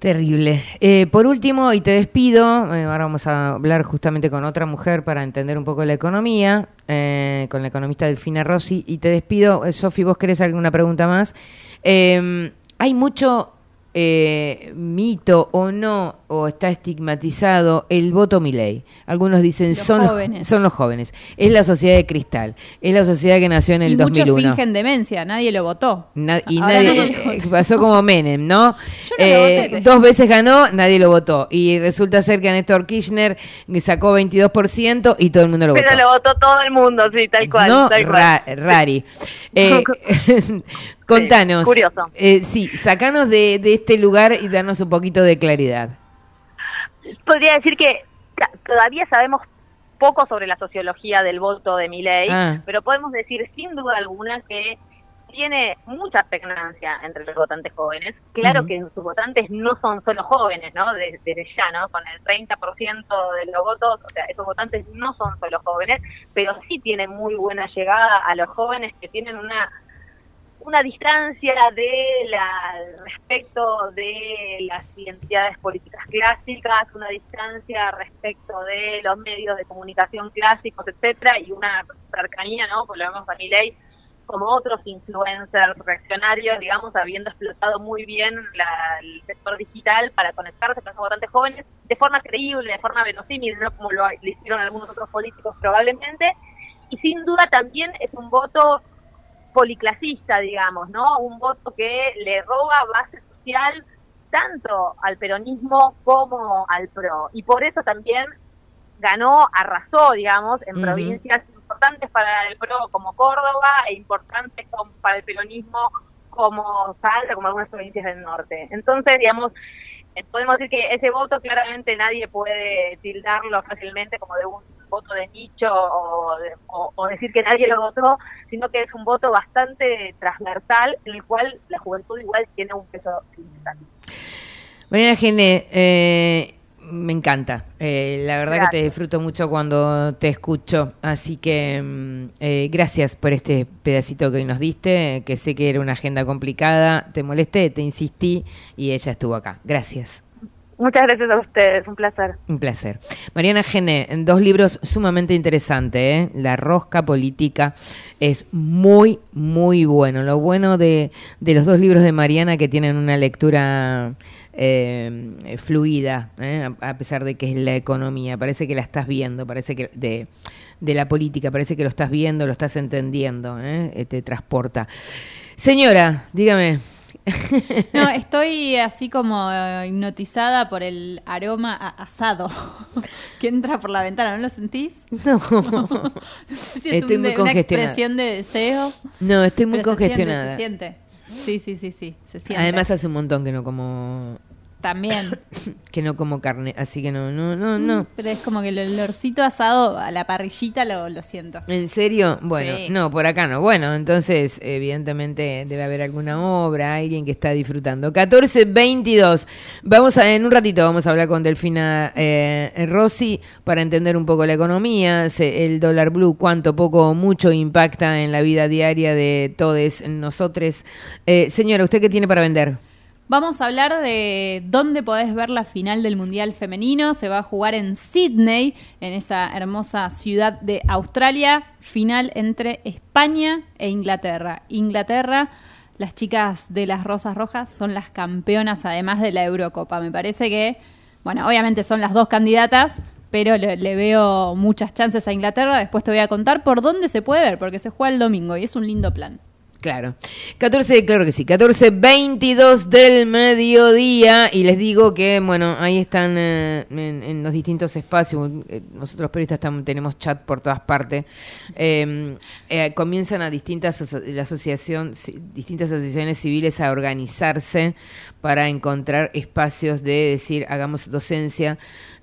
Terrible. Eh, por último, y te despido, eh, ahora vamos a hablar justamente con otra mujer para entender un poco la economía, eh, con la economista Delfina Rossi, y te despido. Eh, Sofi, ¿vos querés alguna pregunta más? Hay mucho eh, mito o no, o está estigmatizado el voto Milei. Algunos dicen Los son, jóvenes. Son los jóvenes. Es la sociedad de cristal. Es la sociedad que nació en el y muchos 2001. fingen demencia, nadie lo votó. Na- y Ahora nadie, nadie lo [laughs] pasó como Menem, ¿no? no lo Eh, voté. dos veces ganó, nadie lo votó. Y resulta ser que Néstor Kirchner sacó 22% y todo el mundo lo Pero votó. lo votó todo el mundo, sí, tal cual. no, tal cual. ra- rari. Eh, [laughs] [laughs] contanos. curioso. eh, sí, sacanos de, de este lugar y darnos un poquito de claridad. Podría decir que todavía sabemos poco sobre la sociología del voto de Milei, Ah. pero podemos decir sin duda alguna que tiene mucha pregnancia entre los votantes jóvenes. Claro que sus votantes no son solo jóvenes, ¿no? De- Desde ya, ¿no? Con el 30% de los votos, o sea, esos votantes no son solo jóvenes, pero sí tienen muy buena llegada a los jóvenes que tienen una una distancia de la respecto de las identidades políticas clásicas, una distancia respecto de los medios de comunicación clásicos, etcétera, y una cercanía, ¿no? Por lo vemos a Milei como otros influencers reaccionarios, digamos, habiendo explotado muy bien la- el sector digital para conectarse con esos votantes jóvenes de forma creíble, de forma verosímil, no como lo hicieron algunos otros políticos probablemente, y sin duda también es un voto policlasista, digamos, ¿no? Un voto que le roba base social tanto al peronismo como al PRO. Y por eso también ganó, arrasó, digamos, en provincias importantes para el PRO como Córdoba e importantes como para el peronismo como Salta, como algunas provincias del norte. Entonces, digamos, eh, podemos decir que ese voto claramente nadie puede tildarlo fácilmente como de un voto de nicho o, de- o- o decir que nadie lo votó, sino que es un voto bastante transversal en el cual la juventud igual tiene un peso significativo. Mariana Gene, eh, me encanta. Eh, la verdad que te disfruto mucho cuando te escucho. Así que mm, eh, gracias por este pedacito que hoy nos diste, que sé que era una agenda complicada. Te molesté, te insistí y ella estuvo acá. Gracias. Muchas gracias a ustedes, un placer. Un placer. Mariana Gene, en dos libros sumamente interesantes. ¿eh? La rosca política es muy, muy bueno. Lo bueno de, de los dos libros de Mariana que tienen una lectura eh, fluida, ¿eh? a, a pesar de que es la economía. Parece que la estás viendo, parece que de, de la política, parece que lo estás viendo, lo estás entendiendo, ¿eh? Eh, te transporta. Señora, dígame. [laughs] No, estoy así como eh, hipnotizada por el aroma a asado [laughs] que entra por la ventana, ¿no lo sentís? [laughs] No. sé si es Estoy un muy una congestionada. expresión de deseo. No, estoy muy pero se siente, congestionada. Se siente, Sí, sí, sí, sí, se siente. Además hace un montón que no como También. [laughs] que no como carne, así que no, no, no, no. Pero es como que el olorcito asado a la parrillita lo, lo siento. ¿En serio? Bueno, Sí. no, por acá no. Bueno, entonces, evidentemente debe haber alguna obra, alguien que está disfrutando. 14.22. Vamos a, en un ratito vamos a hablar con Delfina eh, Rossi para entender un poco la economía, el dólar blue, cuánto, poco o mucho impacta en la vida diaria de todos nosotros. Eh, señora, ¿usted qué tiene para vender? Vamos a hablar de dónde podés ver la final del Mundial Femenino. Se va a jugar en Sydney, en esa hermosa ciudad de Australia. Final entre España e Inglaterra. Inglaterra, las chicas de las Rosas Rojas son las campeonas además de la Eurocopa. Me parece que, bueno, obviamente son las dos candidatas, pero le, veo muchas chances a Inglaterra. Después te voy a contar por dónde se puede ver, porque se juega el domingo y es un lindo plan. Claro. 14, claro que sí, 14, 22 del mediodía y les digo que, bueno, ahí están eh, en, los distintos espacios, eh, nosotros periodistas tenemos chat por todas partes, eh, eh, comienzan a distintas, la asociación, ci- distintas asociaciones civiles a organizarse para encontrar espacios de decir, hagamos docencia.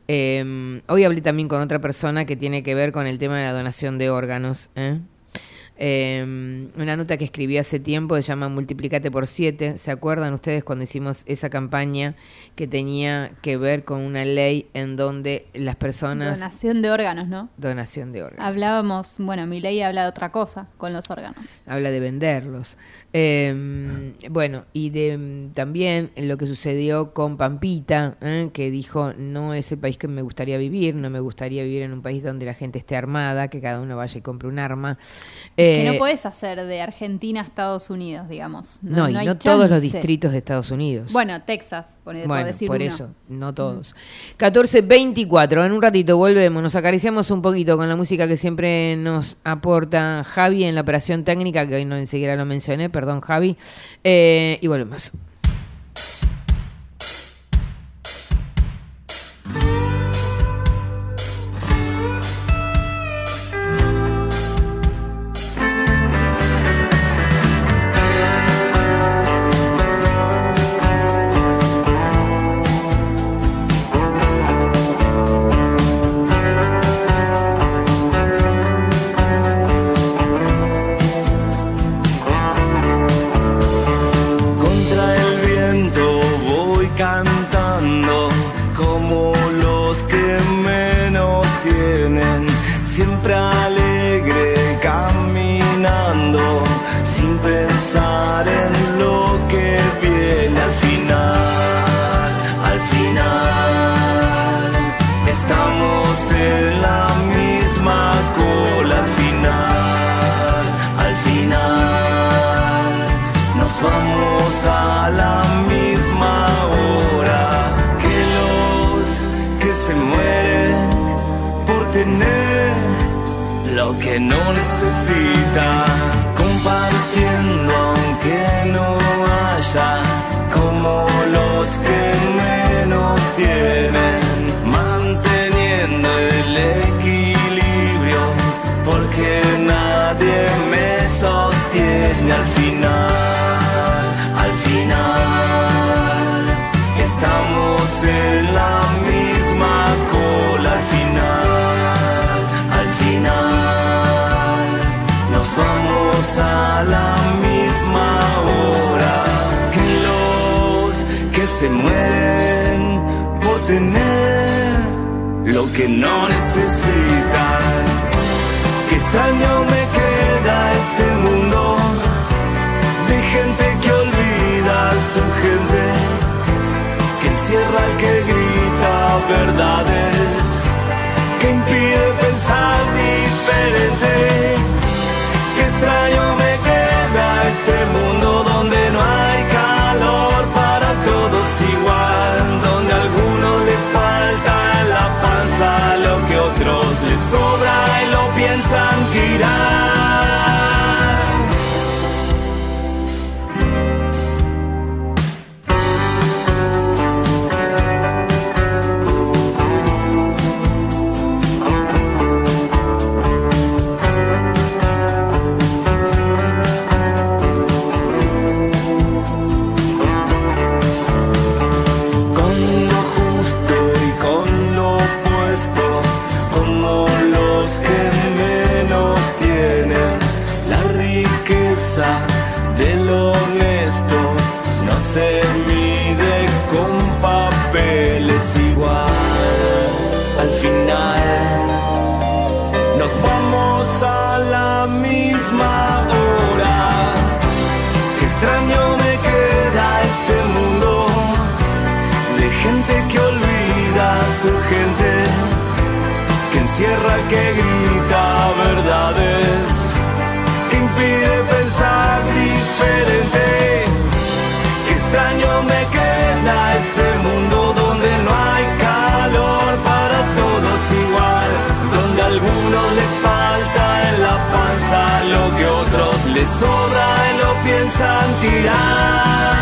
Eh, hoy hablé también con otra persona que tiene que ver con el tema de la donación de órganos. ¿eh? Eh, una nota que escribí hace tiempo se llama Multiplicate por 7. ¿Se acuerdan ustedes cuando hicimos esa campaña que tenía que ver con una ley en donde las personas... Donación de órganos, ¿no? Donación de órganos. Hablábamos, bueno, mi ley habla de otra cosa con los órganos. Habla de venderlos. Eh, bueno, y de mm, también lo que sucedió con Pampita, ¿eh? que dijo, no es el país que me gustaría vivir, no me gustaría vivir en un país donde la gente esté armada, que cada uno vaya y compre un arma. que Eh, no podés hacer de Argentina a Estados Unidos, digamos. No, y hay no todos los distritos de Estados Unidos. Bueno, Texas, por, por Bueno, decir por uno. eso, no todos. 14.24, en un ratito volvemos, nos acariciamos un poquito con la música que siempre nos aporta Javi en la operación técnica, que hoy no enseguida lo mencioné, perdón Javi, eh, y volvemos. Que no necesita, compartiendo aunque no haya, como los que menos tienen, manteniendo el equilibrio, porque nadie me sostiene al final, al final, estamos en se mueren por tener lo que no necesitan. Qué extraño me queda este mundo de gente que olvida a su gente, que encierra al que grita verdades, que impide pensar diferente. Qué extraño me queda este mundo todos igual, donde a algunos le falta la panza lo que otros les sobra y lo piensan tirar. Les sobra y lo piensan tirar.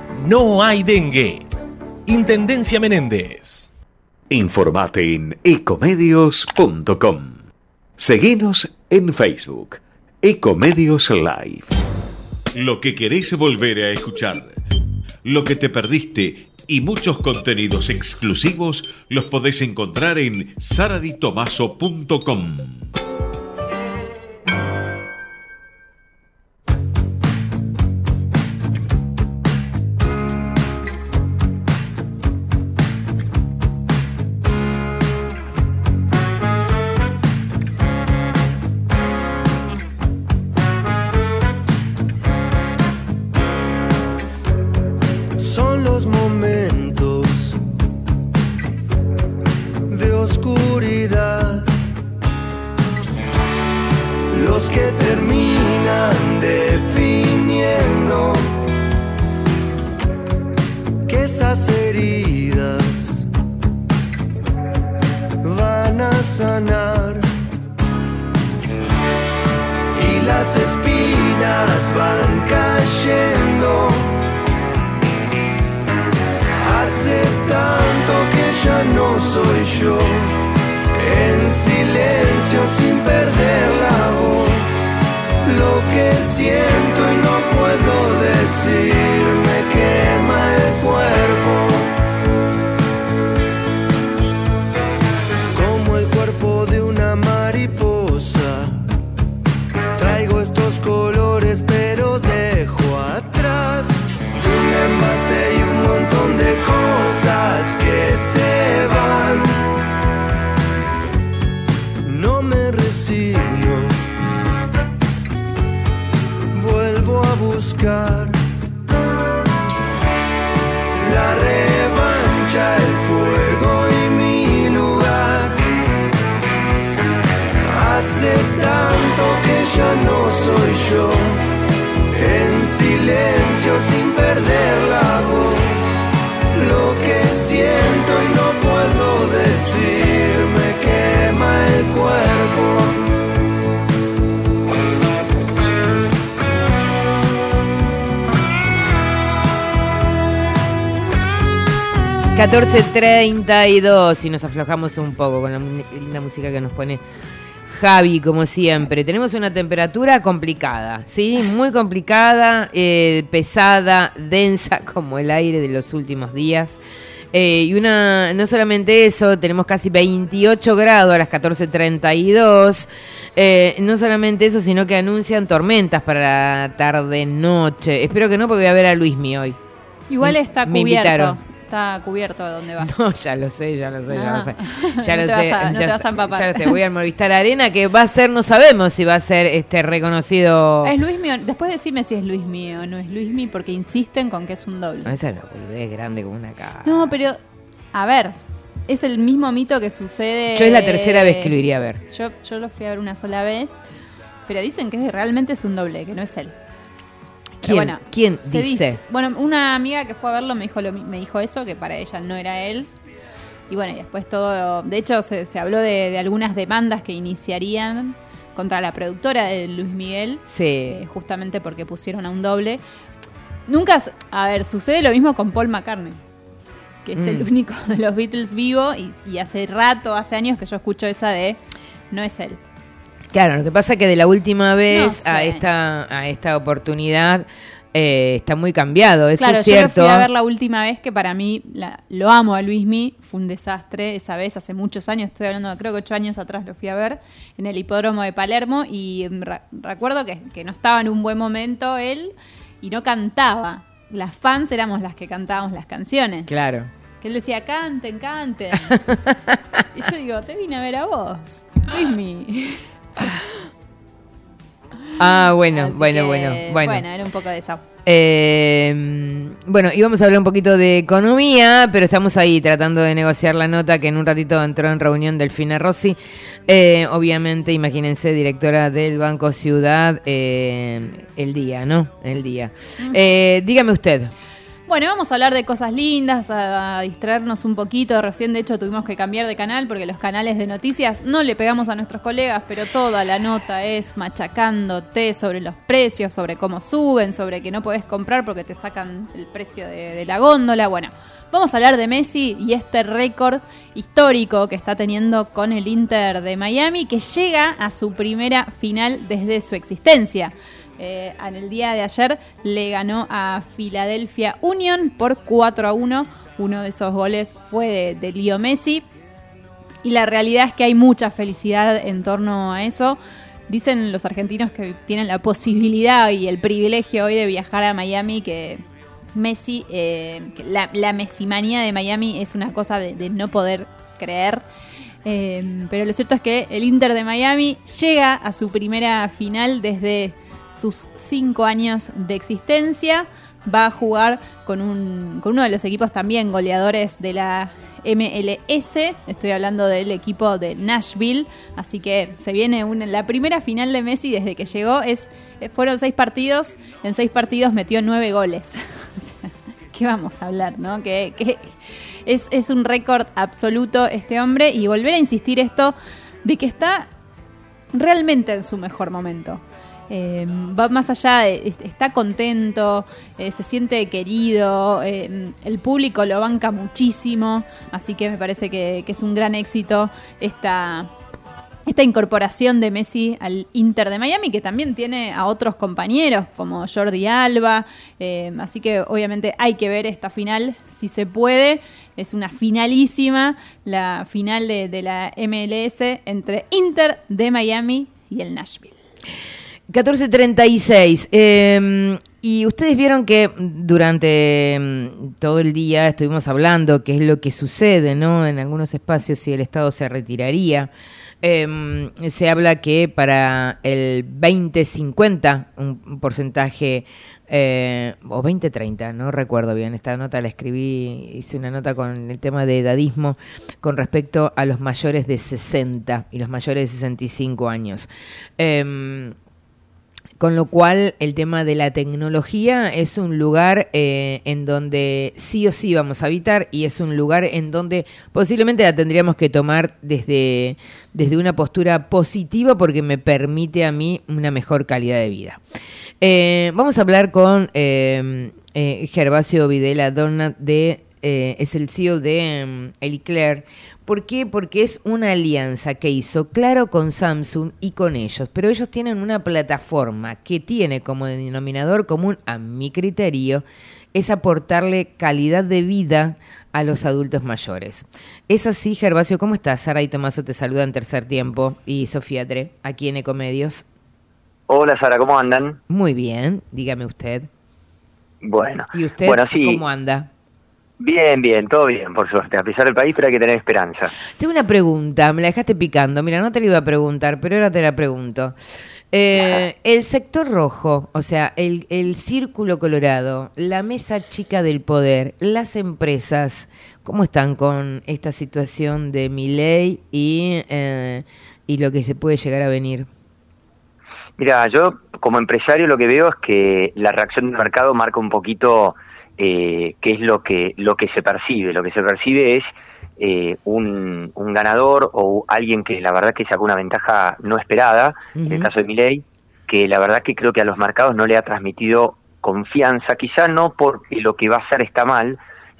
no hay dengue. Intendencia Menéndez. Informate en ecomedios.com. Seguinos en Facebook. Ecomedios Live. Lo que querés volver a escuchar. Lo que te perdiste y muchos contenidos exclusivos los podés encontrar en saraditomaso.com. 14.32 y nos aflojamos un poco con la linda música que nos pone Javi, como siempre. Tenemos una temperatura complicada, ¿sí? Muy complicada, eh, pesada, densa [laughs] como el aire de los últimos días. Eh, y una, no solamente eso, tenemos casi 28 grados a las 14.32. Eh, no solamente eso, sino que anuncian tormentas para la tarde-noche. Espero que no, porque voy a ver a Luismi hoy. Igual está Me cubierto. invitaron. Está cubierto de donde [laughs] vas. No, ya lo sé, ya lo sé, ya lo sé. [laughs] Ya No lo te sé. a- no ya, te vas a empapar. ya lo sé. Voy al Movistar Arena que va a ser, no sabemos si va a ser este reconocido. Es Luis mío. Después decime si es Luis mío o no es Luis mío porque insisten con que es un doble. No, esa es una grande como una cara. No, pero a ver, es el mismo mito que sucede. Yo es la tercera vez que lo iría a ver. Yo, yo lo fui a ver una sola vez, pero dicen que realmente es un doble, que no es él. ¿Quién, ¿quién se dice? Bueno, una amiga que fue a verlo me dijo, lo mi- me dijo eso, que para ella no era él. Y bueno, y después todo. De hecho, se, se habló de, de algunas demandas que iniciarían contra la productora de Luis Miguel. Sí. eh, justamente porque pusieron a un doble. Nunca. A ver, sucede lo mismo con Paul McCartney. Que es Mm. el único de los Beatles vivo. Y, y hace rato, hace años que yo escucho esa de. No es él. Claro, lo que pasa es que de la última vez sé. a esta a esta oportunidad eh, está muy cambiado, eso claro, es yo lo cierto. fui a ver la última vez que para mí la- lo amo a Luismi, fue un desastre esa vez, hace muchos años, estoy hablando, creo que ocho años atrás lo fui a ver en el hipódromo de Palermo y mm, recuerdo que, que no estaba en un buen momento él y no cantaba. Las fans éramos las que cantábamos las canciones. Claro. Que él decía, canten, canten. [laughs] y yo digo, te vine a ver a vos, Luismi. Ah, bueno, Así bueno, que, bueno, bueno. era un poco de eso. Eh, bueno, íbamos a hablar un poquito de economía, pero estamos ahí tratando de negociar la nota que en un ratito entró en reunión Delfina Rossi. Eh, obviamente, imagínense, directora del Banco Ciudad, eh, el día, ¿no? El día. Eh, dígame usted. Bueno, vamos a hablar de cosas lindas, a, distraernos un poquito. Recién, de hecho, tuvimos que cambiar de canal porque los canales de noticias no le pegamos a nuestros colegas, pero toda la nota es machacándote sobre los precios, sobre cómo suben, sobre que no podés comprar porque te sacan el precio de la góndola. Bueno, vamos a hablar de Messi y este récord histórico que está teniendo con el Inter de Miami, que llega a su primera final desde su existencia. Eh, en el día de ayer le ganó a Philadelphia Union por 4 a 1. Uno de esos goles fue de, de Leo Messi. Y la realidad es que hay mucha felicidad en torno a eso. Dicen los argentinos que tienen la posibilidad y el privilegio hoy de viajar a Miami, que Messi, eh, la, la mesimanía de Miami es una cosa de, de no poder creer. Eh, pero lo cierto es que el Inter de Miami llega a su primera final desde sus cinco años de existencia. Va a jugar con, un, con uno de los equipos también goleadores de la MLS. Estoy hablando del equipo de Nashville. Así que se viene una- la primera final de Messi desde que llegó. Es, eh, fueron seis partidos. En seis partidos metió nueve goles. [laughs] ¿Qué vamos a hablar, no? Es, es un récord absoluto este hombre. Y volver a insistir esto de que está realmente en su mejor momento. Eh, va más allá, est- está contento, eh, se siente querido, eh, el público lo banca muchísimo, así que me parece que, es un gran éxito esta, esta incorporación de Messi al Inter de Miami, que también tiene a otros compañeros como Jordi Alba, eh, así que obviamente hay que ver esta final si se puede. Es una finalísima, la final de la MLS entre Inter de Miami y el Nashville. 14.36. eh, y ustedes vieron que durante mm, todo el día estuvimos hablando qué es lo que sucede, ¿no? En algunos espacios si el Estado se retiraría. Eh, se habla que para el 2050, un, un porcentaje, eh, o 2030, no recuerdo bien, esta nota la escribí, hice una nota con el tema de edadismo con respecto a los mayores de 60 y los mayores de 65 años. Eh, con lo cual, el tema de la tecnología es un lugar eh, en donde sí o sí vamos a habitar y es un lugar en donde posiblemente la tendríamos que tomar desde, desde una postura positiva porque me permite a mí una mejor calidad de vida. Eh, vamos a hablar con eh, eh, Gervasio Videla Donat, de, es el CEO de um, Eliclair. ¿Por qué? Porque es una alianza que hizo Claro con Samsung y con ellos, pero ellos tienen una plataforma que tiene como denominador común, a mi criterio, es aportarle calidad de vida a los adultos mayores. Es así, Gervasio, ¿cómo estás? Sara y Tomaso te saludan tercer tiempo y Sofía Tre, aquí en Ecomedios. Hola Sara, ¿cómo andan? Muy bien, dígame usted. Bueno, ¿Y usted bueno, sí. cómo anda? Bien, bien, todo bien, por suerte. A pesar del país, pero hay que tener esperanza. Tengo una pregunta, me la dejaste picando. Mira, no te la iba a preguntar, pero ahora te la pregunto. Eh, el sector rojo, o sea, el, el círculo colorado, la mesa chica del poder, las empresas, ¿cómo están con esta situación de mi ley y, eh, y lo que se puede llegar a venir? Mira, yo como empresario lo que veo es que la reacción del mercado marca un poquito eh, qué es lo que lo que se percibe. Lo que se percibe es eh, un, un, ganador o alguien que la verdad que sacó una ventaja no esperada, en el caso de Milei, que la verdad que creo que a los mercados no le ha transmitido confianza, quizá no porque lo que va a hacer está mal,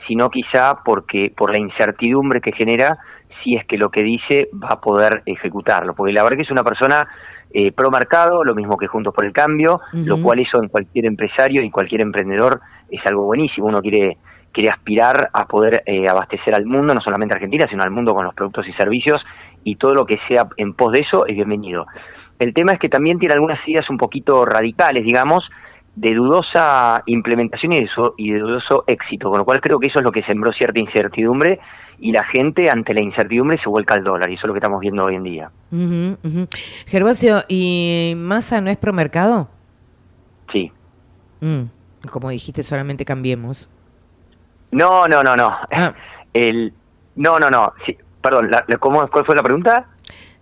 sino quizá porque por la incertidumbre que genera si es que lo que dice va a poder ejecutarlo, porque la verdad que es una persona eh, pro mercado, lo mismo que Juntos por el Cambio, lo cual eso en cualquier empresario y cualquier emprendedor es algo buenísimo. Uno quiere, quiere aspirar a poder eh, abastecer al mundo, no solamente a Argentina, sino al mundo con los productos y servicios, y todo lo que sea en pos de eso es bienvenido. El tema es que también tiene algunas ideas un poquito radicales, digamos, de dudosa implementación y de, y de dudoso éxito, con lo cual creo que eso es lo que sembró cierta incertidumbre y la gente ante la incertidumbre se vuelca al dólar y eso es lo que estamos viendo hoy en día. Gervasio, ¿y Massa no es promercado? Sí. Mm, como dijiste, solamente cambiemos. No, no, no, no. Ah. El, no, no, no. Sí, perdón, ¿cómo, ¿cuál fue la pregunta?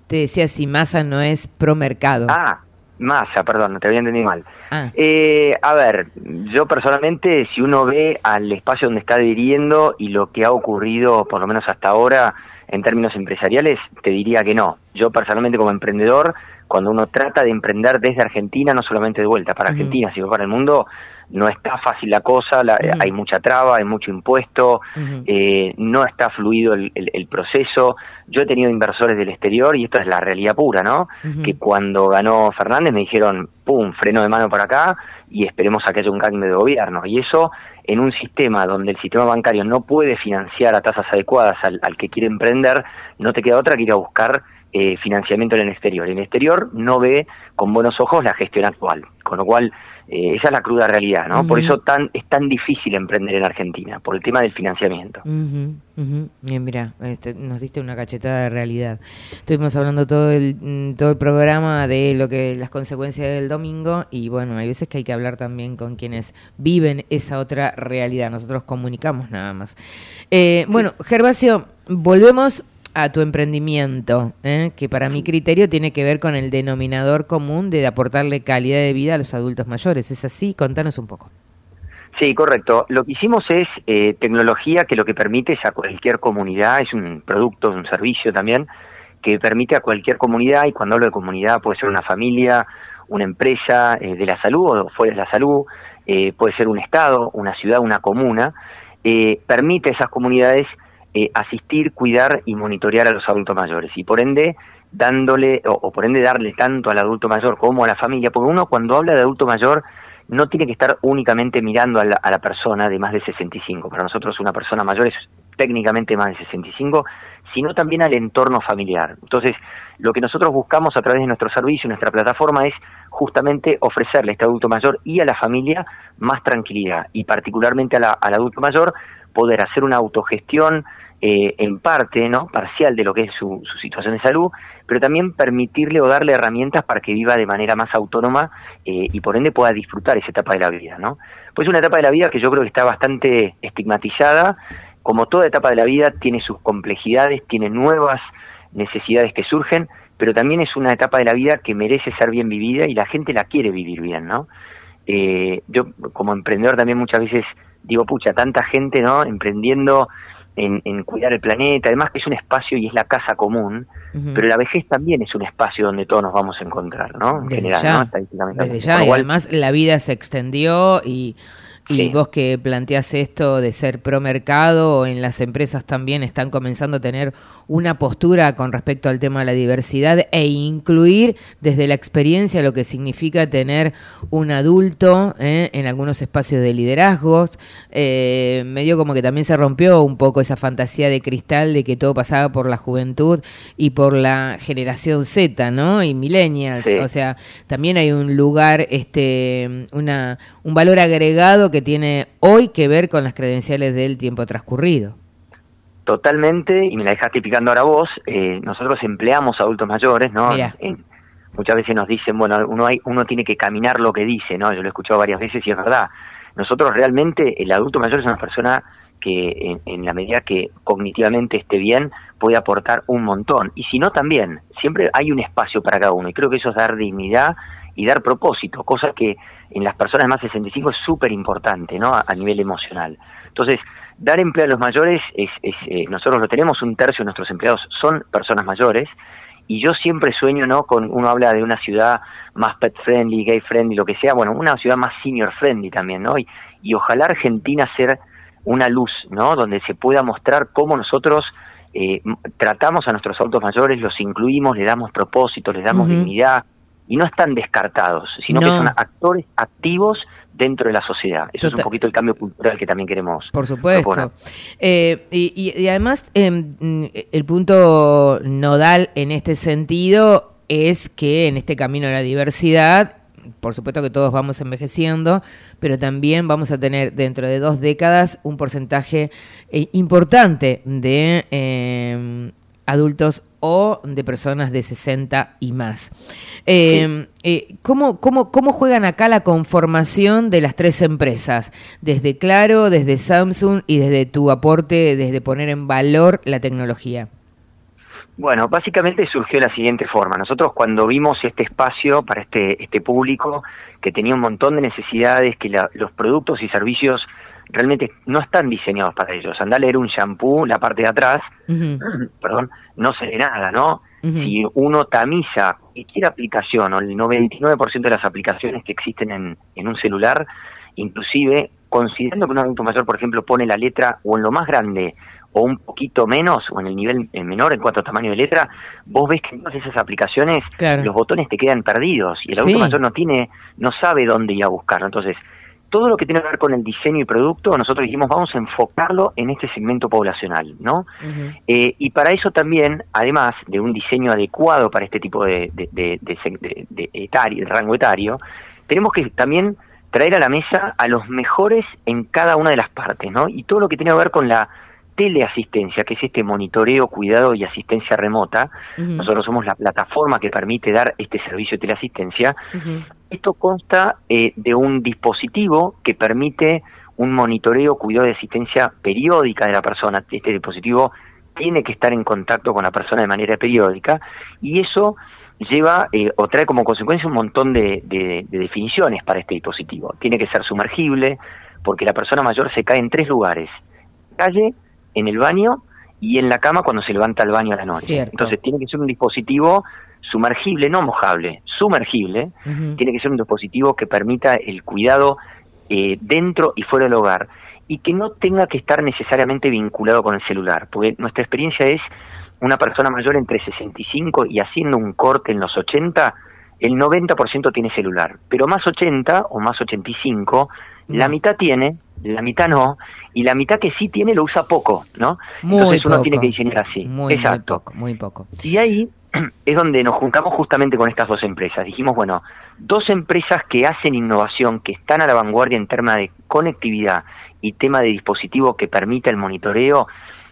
Te decía si Massa no es promercado. Ah, Massa, perdón, te había entendido mal. Ah. Eh, a ver, yo personalmente, si uno ve al espacio donde está adhiriendo y lo que ha ocurrido, por lo menos hasta ahora, en términos empresariales, te diría que no. Yo personalmente como emprendedor, cuando uno trata de emprender desde Argentina, no solamente de vuelta para Argentina, sino para el mundo, no está fácil la cosa, hay mucha traba, hay mucho impuesto, eh, no está fluido el, proceso. Yo he tenido inversores del exterior y esto es la realidad pura, ¿no? Que cuando ganó Fernández me dijeron, pum, freno de mano para acá y esperemos a que haya un cambio de gobierno. Y eso en un sistema donde el sistema bancario no puede financiar a tasas adecuadas al, que quiere emprender, no te queda otra que ir a buscar eh, financiamiento en el exterior. En el exterior no ve con buenos ojos la gestión actual, con lo cual eh, esa es la cruda realidad, ¿no? Por eso tan, es tan difícil emprender en Argentina, por el tema del financiamiento. Bien, mira, este, nos diste una cachetada de realidad. Estuvimos hablando todo el, mm, todo el programa de lo que las consecuencias del domingo y bueno, hay veces que hay que hablar también con quienes viven esa otra realidad. Nosotros comunicamos nada más. Eh, bueno, Gervasio, volvemos a tu emprendimiento, ¿eh? que para mi criterio tiene que ver con el denominador común de aportarle calidad de vida a los adultos mayores. ¿Es así? Contanos un poco. Sí, correcto. Lo que hicimos es eh, tecnología que lo que permite es a cualquier comunidad, es un producto, un servicio también, que permite a cualquier comunidad, y cuando hablo de comunidad puede ser una familia, una empresa eh, de la salud o fuera de la salud, puede ser un estado, una ciudad, una comuna, permite a esas comunidades eh, asistir, cuidar y monitorear a los adultos mayores y por ende dándole o, por ende darle tanto al adulto mayor como a la familia, porque uno cuando habla de adulto mayor no tiene que estar únicamente mirando a la, la persona de más de 65. Para nosotros una persona mayor es técnicamente más de 65, sino también al entorno familiar. Entonces, lo que nosotros buscamos a través de nuestro servicio, nuestra plataforma, es justamente ofrecerle a este adulto mayor y a la familia más tranquilidad y particularmente a al adulto mayor poder hacer una autogestión eh, en parte, ¿no? Parcial de lo que es su, situación de salud, pero también permitirle o darle herramientas para que viva de manera más autónoma eh, y por ende pueda disfrutar esa etapa de la vida, ¿no? Pues es una etapa de la vida que yo creo que está bastante estigmatizada, como toda etapa de la vida tiene sus complejidades, tiene nuevas necesidades que surgen, pero también es una etapa de la vida que merece ser bien vivida y la gente la quiere vivir bien, ¿no? Eh, yo como emprendedor también muchas veces digo, pucha, tanta gente, ¿no? Emprendiendo en, cuidar el planeta, además que es un espacio y es la casa común, pero la vejez también es un espacio donde todos nos vamos a encontrar, ¿no? En general, ¿no? Desde ya, y además la vida se extendió y y vos que planteás esto de ser pro mercado, en las empresas también están comenzando a tener una postura con respecto al tema de la diversidad e incluir desde la experiencia lo que significa tener un adulto ¿eh? en algunos espacios de liderazgos. Eh, medio como que también se rompió un poco esa fantasía de cristal de que todo pasaba por la juventud y por la generación Z, ¿no? Y millennials. O sea, también hay un lugar, este, una, un valor agregado que tiene hoy que ver con las credenciales del tiempo transcurrido. Totalmente, y me la dejaste picando ahora vos, eh, nosotros empleamos adultos mayores, ¿no? muchas veces nos dicen, bueno, uno, hay, uno tiene que caminar lo que dice, ¿no? Yo lo he escuchado varias veces y es verdad. Nosotros realmente, el adulto mayor es una persona que en, en, la medida que cognitivamente esté bien puede aportar un montón. Y si no, también. Siempre hay un espacio para cada uno. Y creo que eso es dar dignidad y dar propósito, cosa que en las personas más de 65 es súper importante, ¿no? A, nivel emocional. Entonces, dar empleo a los mayores, es, es eh, nosotros lo tenemos, un tercio de nuestros empleados son personas mayores, y yo siempre sueño, ¿no? Con, uno habla de una ciudad más pet friendly, gay friendly, lo que sea, bueno, una ciudad más senior friendly también, ¿no? Y, y ojalá Argentina ser una luz, ¿no? Donde se pueda mostrar cómo nosotros eh, tratamos a nuestros adultos mayores, los incluimos, le damos propósito, les damos dignidad, y no están descartados, sino que son actores activos dentro de la sociedad. Eso es un poquito el cambio cultural que también queremos. Por supuesto. Eh, y, y, además, em, el punto nodal en este sentido es que en este camino a la diversidad por supuesto que todos vamos envejeciendo, pero también vamos a tener dentro de dos décadas un porcentaje eh, importante de eh, adultos o de personas de 60 y más. Eh, ¿cómo, cómo, cómo juegan acá la conformación de las tres empresas? Desde Claro, desde Samsung y desde tu aporte, desde poner en valor la tecnología. Bueno, básicamente surgió de la siguiente forma. Nosotros cuando vimos este espacio para este, este público que tenía un montón de necesidades, que los productos y servicios realmente no están diseñados para ellos. Andá a leer un shampoo, la parte de atrás, perdón, no se ve nada, ¿no? Si uno tamiza cualquier aplicación o el 99% de las aplicaciones que existen en, en un celular, inclusive considerando que un adulto mayor, por ejemplo, pone la letra o en lo más grande o un poquito menos, o en el nivel menor en cuanto a tamaño de letra, vos ves que en todas esas aplicaciones los botones te quedan perdidos y el adulto mayor no tiene, no sabe dónde ir a buscarlo. Entonces, todo lo que tiene que ver con el diseño y producto, nosotros dijimos vamos a enfocarlo en este segmento poblacional, ¿no? Eh, y para eso también, además de un diseño adecuado para este tipo de, de, de, de etario, de rango etario, tenemos que también traer a la mesa a los mejores en cada una de las partes, ¿no? Y todo lo que tiene que ver con la teleasistencia, que es este monitoreo, cuidado y asistencia remota. Nosotros somos la plataforma que permite dar este servicio de teleasistencia. Esto consta eh, de un dispositivo que permite un monitoreo, cuidado y asistencia periódica de la persona. Este dispositivo tiene que estar en contacto con la persona de manera periódica y eso lleva eh, o trae como consecuencia un montón de, de definiciones para este dispositivo. Tiene que ser sumergible porque la persona mayor se cae en tres lugares. Calle, en el baño y en la cama cuando se levanta al baño a la noche. Entonces tiene que ser un dispositivo sumergible, no mojable, sumergible. Tiene que ser un dispositivo que permita el cuidado eh, dentro y fuera del hogar y que no tenga que estar necesariamente vinculado con el celular, porque nuestra experiencia es una persona mayor entre 65 y haciendo un corte en los 80, el 90% tiene celular, pero más 80 o más 85, la mm. mitad tiene, la mitad no, y la mitad que sí tiene lo usa poco, ¿no? Entonces uno tiene que diseñar así. Muy, Exacto. poco, muy poco. Y ahí [clears throat] es donde nos juntamos justamente con estas dos empresas. Dijimos, bueno, dos empresas que hacen innovación, que están a la vanguardia en temas de conectividad y tema de dispositivo que permita el monitoreo,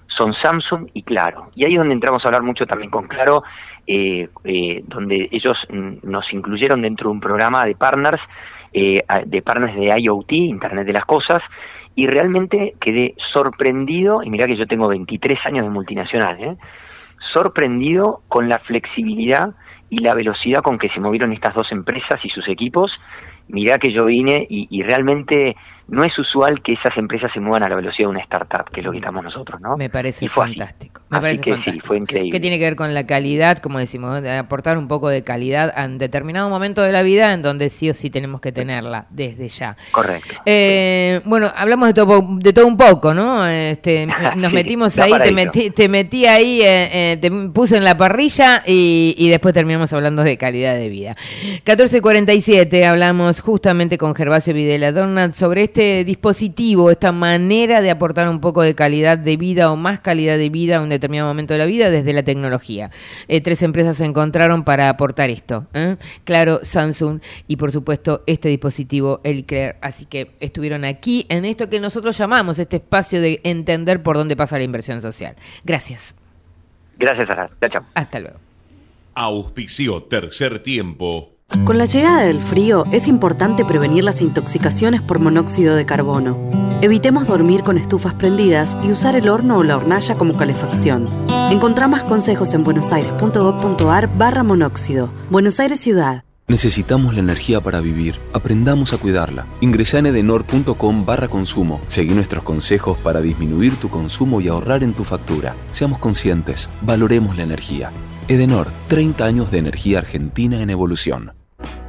son Samsung y Claro. Y ahí es donde entramos a hablar mucho también con Claro, eh, eh, donde ellos mm, nos incluyeron dentro de un programa de partners, eh, de partners de IoT, Internet de las Cosas, y realmente quedé sorprendido, y mira que yo tengo 23 años de multinacional, ¿eh? Sorprendido con la flexibilidad y la velocidad con que se movieron estas dos empresas y sus equipos. Mirá que yo vine y, y realmente no es usual que esas empresas se muevan a la velocidad de una startup, que es lo que estamos nosotros, ¿no? Me parece fantástico. Me parece que fantástico. sí, fue increíble. Que tiene que ver con la calidad, como decimos, de aportar un poco de calidad en determinado momento de la vida en donde sí o sí tenemos que tenerla desde ya. Correcto. Eh, bueno, hablamos de todo, de todo un poco, ¿no? Este, [laughs] nos metimos ahí, te metí, te metí ahí, eh, eh, te puse en la parrilla y, y después terminamos hablando de calidad de vida. 14.47 hablamos justamente con Gervasio Videla Donald sobre este este dispositivo, esta manera de aportar un poco de calidad de vida o más calidad de vida a un determinado momento de la vida desde la tecnología. Eh, tres empresas se encontraron para aportar esto. ¿eh? Claro, Samsung y por supuesto este dispositivo, el Claire. Así que estuvieron aquí en esto que nosotros llamamos este espacio de entender por dónde pasa la inversión social. Gracias. Gracias, Sara. Chao, chao. Hasta luego. Auspicio tercer tiempo. Con la llegada del frío es importante prevenir las intoxicaciones por monóxido de carbono. Evitemos dormir con estufas prendidas y usar el horno o la hornalla como calefacción. Encontrá más consejos en buenosaires.gov.ar barra monóxido. Buenos Aires Ciudad. Necesitamos la energía para vivir. Aprendamos a cuidarla. Ingresa en edenor.com barra consumo. Seguí nuestros consejos para disminuir tu consumo y ahorrar en tu factura. Seamos conscientes. Valoremos la energía. Edenor, 30 años de energía argentina en evolución.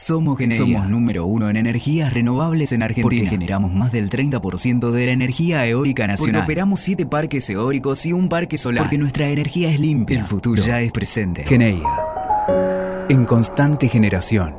Somos Somos número uno en energías renovables en Argentina. Porque generamos más del 30% de la energía eólica nacional. Porque operamos 7 parques eólicos y un parque solar. Porque nuestra energía es limpia. El futuro ya es presente. Geneia. En constante generación.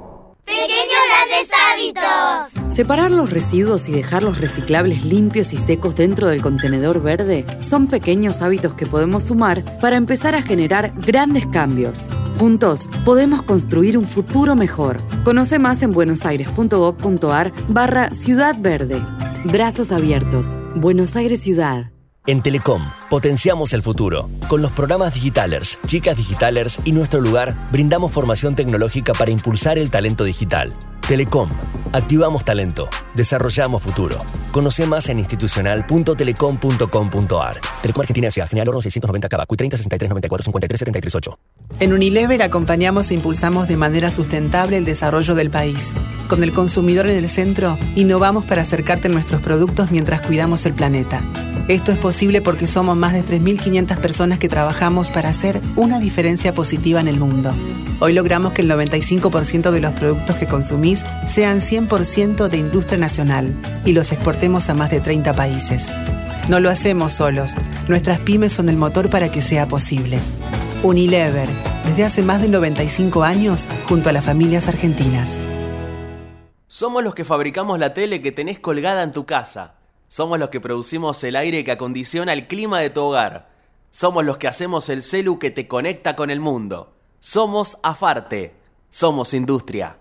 Separar los residuos y dejar los reciclables limpios y secos dentro del contenedor verde son pequeños hábitos que podemos sumar para empezar a generar grandes cambios. Juntos podemos construir un futuro mejor. Conoce más en buenosaires.gov.ar barra Ciudad Verde. Brazos abiertos. Buenos Aires Ciudad. En Telecom, potenciamos el futuro. Con los programas Digitalers, Chicas Digitalers y Nuestro Lugar, brindamos formación tecnológica para impulsar el talento digital. Telecom, activamos talento, desarrollamos futuro. Conoce más en institucional.telecom.com.ar. Telecom Argentina Ciudad General Oro 690 Cava, 30 63 94 53 73 8. En Unilever acompañamos e impulsamos de manera sustentable el desarrollo del país. Con el consumidor en el centro, innovamos para acercarte nuestros productos mientras cuidamos el planeta. Esto es posible porque somos más de 3.500 personas que trabajamos para hacer una diferencia positiva en el mundo. Hoy logramos que el 95% de los productos que consumís sean 100% de industria nacional y los exportemos a más de 30 países. No lo hacemos solos. Nuestras pymes son el motor para que sea posible. Unilever, desde hace más de 95 años, junto a las familias argentinas. Somos los que fabricamos la tele que tenés colgada en tu casa. Somos los que producimos el aire que acondiciona el clima de tu hogar. Somos los que hacemos el celu que te conecta con el mundo. Somos Afarte. Somos industria.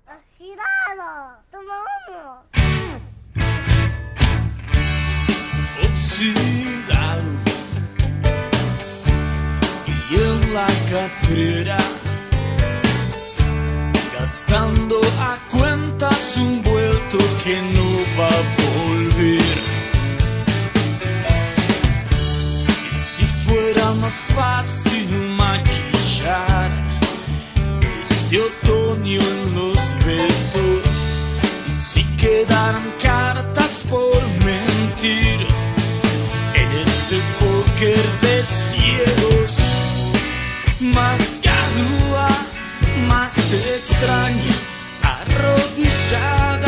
Gastando a cuentas un vuelto que no va a volver. Y si fuera más fácil maquillar este otoño en los besos y si quedaran cartas por mentir Más cadúa, más te extraño, arrodillada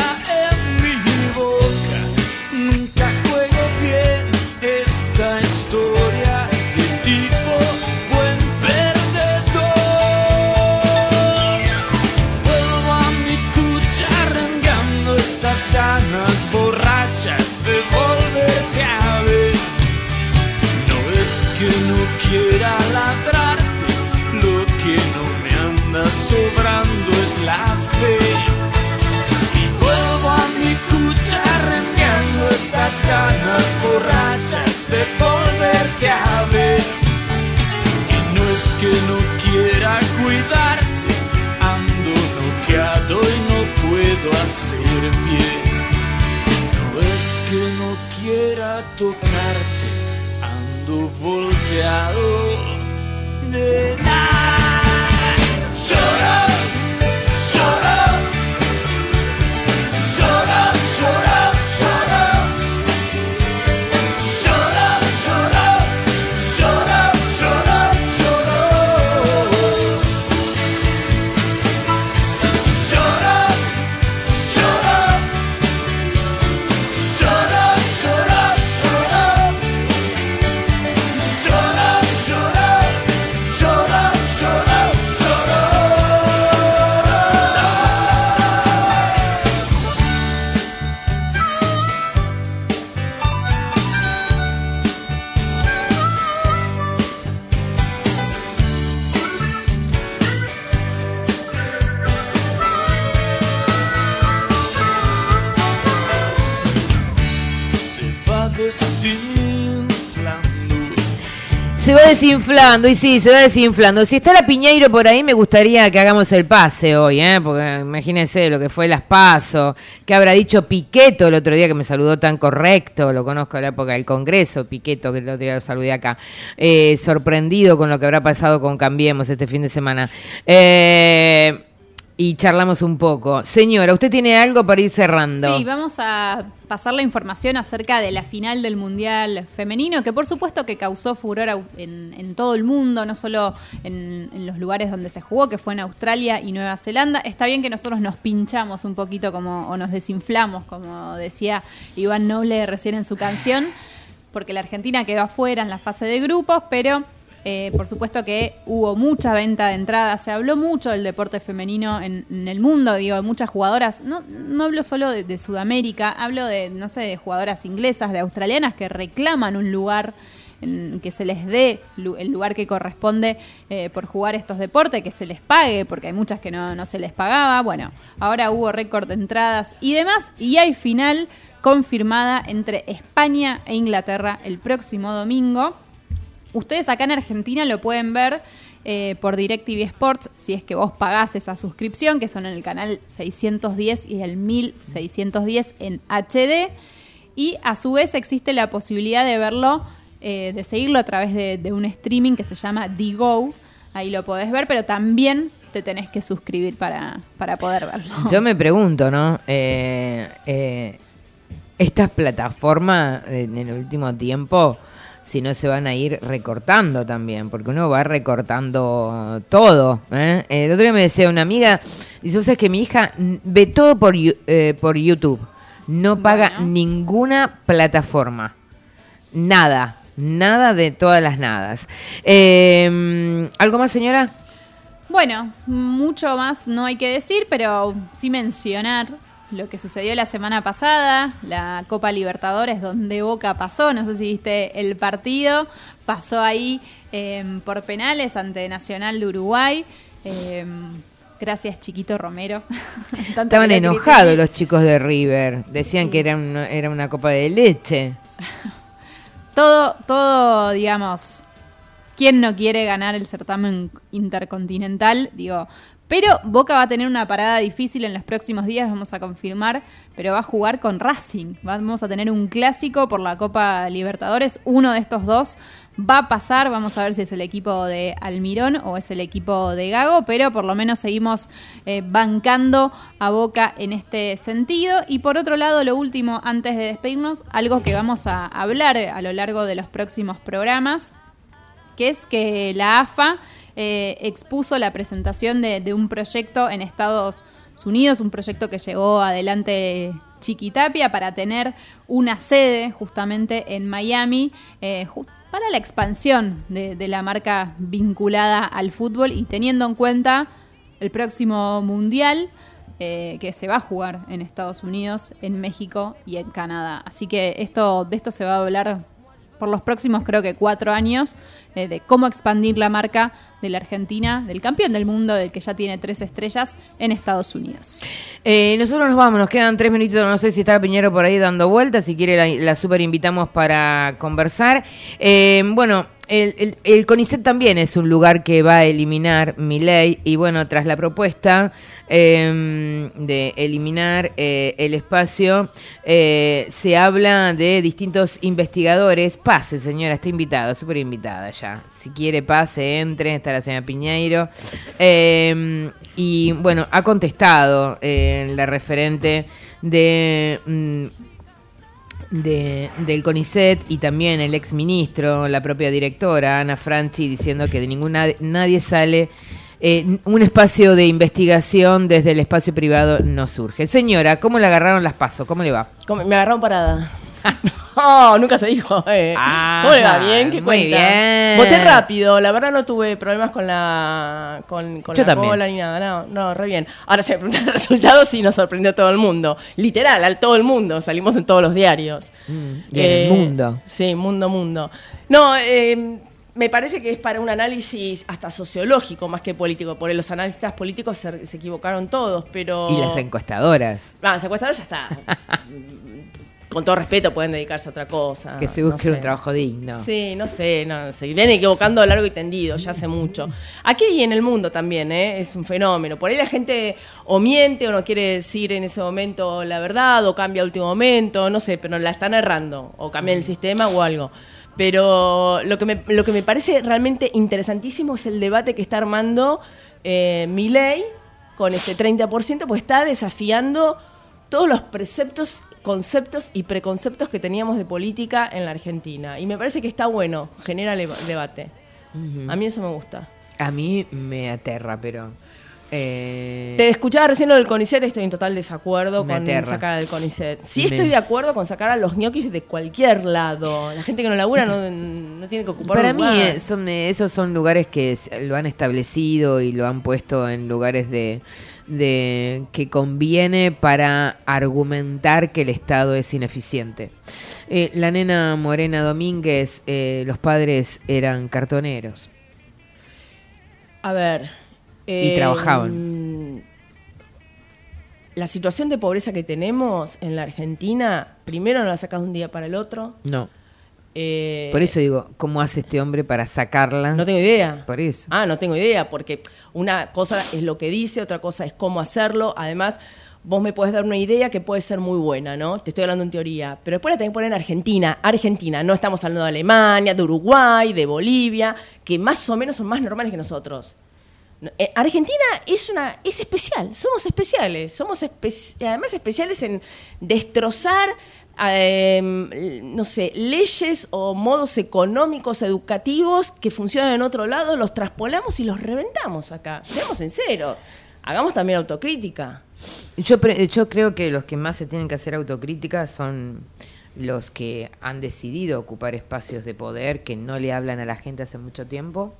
estas ganas borrachas de volverte a ver. Y no es que no quiera cuidarte, ando noqueado y no puedo hacer pie. No es que no quiera tocarte ando volteado de nada. Desinflando, y sí, se va desinflando. Si está la Piñeiro por ahí, me gustaría que hagamos el pase hoy, ¿eh? Porque imagínense lo que fue las PASO, que habrá dicho Piqueto el otro día que me saludó tan correcto, lo conozco de la época del Congreso, Piqueto, que el otro día lo saludé acá, eh, sorprendido con lo que habrá pasado con Cambiemos este fin de semana. Eh, y charlamos un poco. Señora, ¿usted tiene algo para ir cerrando? Sí, vamos a pasar la información acerca de la final del Mundial Femenino, que por supuesto que causó furor en, en todo el mundo, no solo en, en los lugares donde se jugó, que fue en Australia y Nueva Zelanda. Está bien que nosotros nos pinchamos un poquito como, o nos desinflamos, como decía Iván Noble recién en su canción, porque la Argentina quedó afuera en la fase de grupos, pero eh, por supuesto que hubo mucha venta de entradas, se habló mucho del deporte femenino en, el mundo, digo, de muchas jugadoras, no, no hablo solo de, Sudamérica, hablo de, no sé, de jugadoras inglesas, de australianas que reclaman un lugar en que se les dé el lugar que corresponde eh, por jugar estos deportes, que se les pague, porque hay muchas que no, no se les pagaba. Bueno, ahora hubo récord de entradas y demás, y hay final confirmada entre España e Inglaterra el próximo domingo. Ustedes acá en Argentina lo pueden ver eh, por DirecTV Sports, si es que vos pagás esa suscripción, que son en el canal 610 y el 1610 en HD. Y a su vez existe la posibilidad de verlo, eh, de seguirlo a través de, un streaming que se llama Digo. Ahí lo podés ver, pero también te tenés que suscribir para, para poder verlo. Yo me pregunto, ¿no? Eh, eh, estas plataformas en el último tiempo, si no se van a ir recortando también, porque uno va recortando todo. ¿eh? El otro día me decía una amiga, dice, ¿sabes que mi hija ve todo por, eh, por YouTube? No paga ninguna plataforma. Nada. Nada de todas las nadas. Eh, ¿Algo más, señora? Bueno, mucho más no hay que decir, pero sí mencionar lo que sucedió la semana pasada, la Copa Libertadores, donde Boca pasó, no sé si viste el partido, pasó ahí eh, por penales ante Nacional de Uruguay. Eh, gracias, Chiquito Romero. [laughs] Estaban enojados los chicos de River. Decían que era una, era una copa de leche. [laughs] todo, todo, digamos, ¿quién no quiere ganar el certamen intercontinental? Digo, pero Boca va a tener una parada difícil en los próximos días, vamos a confirmar, pero va a jugar con Racing. Vamos a tener un clásico por la Copa Libertadores. Uno de estos dos va a pasar, vamos a ver si es el equipo de Almirón o es el equipo de Gago, pero por lo menos seguimos eh, bancando a Boca en este sentido. Y por otro lado, lo último, antes de despedirnos, algo que vamos a hablar a lo largo de los próximos programas, que es que la AFA eh, expuso la presentación de, un proyecto en Estados Unidos, un proyecto que llevó adelante Chiquitapia para tener una sede justamente en Miami eh, para la expansión de, de la marca vinculada al fútbol y teniendo en cuenta el próximo mundial eh, que se va a jugar en Estados Unidos, en México y en Canadá. Así que esto de esto se va a hablar por los próximos creo que cuatro años eh, de cómo expandir la marca de la Argentina, del campeón del mundo, del que ya tiene tres estrellas en Estados Unidos. Eh, nosotros nos vamos, nos quedan tres minutos, no sé si está Piñero por ahí dando vueltas, si quiere la, super invitamos para conversar. Eh, bueno, el, el- el CONICET también es un lugar que va a eliminar mi ley y bueno, tras la propuesta eh, de eliminar eh, el espacio, eh, se habla de distintos investigadores. Pase, señora, está invitada, súper invitada ya. Si quiere, pase, entre, está la señora Piñeiro. Eh, y bueno, ha contestado eh, la referente de... mm, de, del CONICET y también el ex ministro, la propia directora, Ana Franchi, diciendo que de ninguna nadie sale. eh, un espacio de investigación desde el espacio privado no surge. Señora, ¿cómo le agarraron las pasos? ¿Cómo le va? ¿Cómo- Me agarraron parada. [laughs] No, nunca se dijo. eh. ¿Cómo le va? ¿Bien? ¿Qué muy cuenta? bien. Voté rápido. La verdad no tuve problemas con la con, con Yo la también. cola ni nada. No, no, re bien. Ahora se me pregunta el [laughs] resultado sí nos sorprendió a todo el mundo. Literal, a todo el mundo. Salimos en todos los diarios. En Eh, mundo. Sí, mundo, mundo. No, eh, me parece que es para un análisis hasta sociológico más que político, porque los analistas políticos se, se equivocaron todos, pero... Y las encuestadoras. Ah, secuestrador ya está. [laughs] Con todo respeto pueden dedicarse a otra cosa. que se no busque un sé. trabajo digno. Sí, no sé, no, se vienen equivocando a largo y tendido, ya hace mucho. Aquí y en el mundo también, ¿eh? es un fenómeno. Por ahí la gente o miente o no quiere decir en ese momento la verdad o cambia a último momento, no sé, pero la están errando o cambian el sistema o algo. Pero lo que me, lo que me parece realmente interesantísimo es el debate que está armando eh, Milei con este 30%, pues está desafiando todos los preceptos, conceptos y preconceptos que teníamos de política en la Argentina. Y me parece que está bueno, genera debate. A mí eso me gusta. A mí me aterra, pero... eh, Te escuchaba recién lo del CONICET, estoy en total desacuerdo Me con aterra. sacar al CONICET. Sí Me- estoy de acuerdo con sacar a los ñoquis de cualquier lado. La gente que no labura no, no tiene que ocupar Para mí lugar. eh, son, eh, esos son lugares que lo han establecido y lo han puesto en lugares de, de que conviene para argumentar que el Estado es ineficiente. Eh, la nena Morena Domínguez, eh, los padres eran cartoneros. A ver. Y trabajaban. La situación de pobreza que tenemos en la Argentina, primero no la sacas de un día para el otro. No. Eh, Por eso digo, ¿cómo hace este hombre para sacarla? No tengo idea. Por eso. Ah, no tengo idea, porque una cosa es lo que dice, otra cosa es cómo hacerlo. Además, vos me puedes dar una idea que puede ser muy buena, ¿no? Te estoy hablando en teoría. Pero después la tenés que poner en Argentina. Argentina, no estamos hablando de Alemania, de Uruguay, de Bolivia, que más o menos son más normales que nosotros. No, eh, Argentina es una es especial, somos especiales, somos espe- además especiales en destrozar eh, no sé, leyes o modos económicos educativos que funcionan en otro lado, los traspolamos y los reventamos acá. Seamos sinceros, hagamos también autocrítica. Yo, yo creo que los que más se tienen que hacer autocrítica son los que han decidido ocupar espacios de poder que no le hablan a la gente hace mucho tiempo.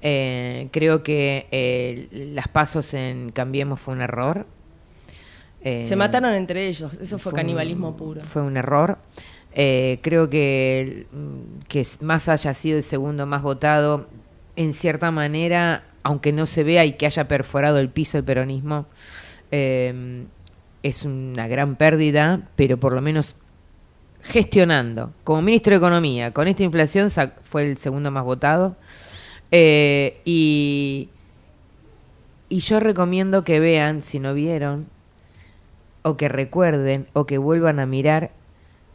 Eh, creo que eh, las pasos en Cambiemos fue un error. Eh, Se mataron entre ellos, eso fue, canibalismo puro. Fue un error. Eh, creo que, mm, que más haya sido el segundo más votado, en cierta manera, aunque no se vea y que haya perforado el piso el peronismo, eh, es una gran pérdida, pero por lo menos gestionando. Como ministro de Economía, con esta inflación fue el segundo más votado. Eh, y, y yo recomiendo que vean, si no vieron, o que recuerden, o que vuelvan a mirar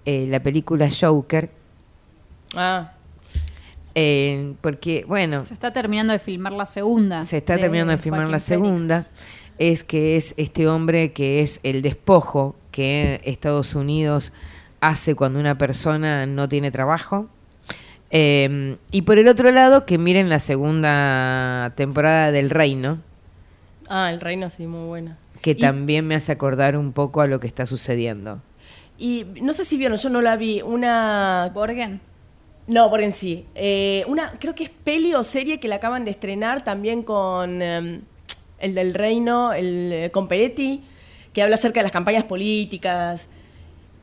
eh, la película Joker. Ah, eh, porque, bueno, Se está terminando de filmar la segunda. se está terminando de filmar la Joaquín segunda, es que es este hombre que es el despojo que Estados Unidos hace cuando una persona no tiene trabajo. Eh, y por el otro lado, que miren la segunda temporada del Reino, ah, el reino sí, muy buena. Que Y- también me hace acordar un poco a lo que está sucediendo. Y no sé si vieron, yo no la vi, una... Borgen. No, Borgen sí. Eh, una, creo que es peli o serie que la acaban de estrenar también con em, el del Reino, el, eh, con Peretti, que habla acerca de las campañas políticas.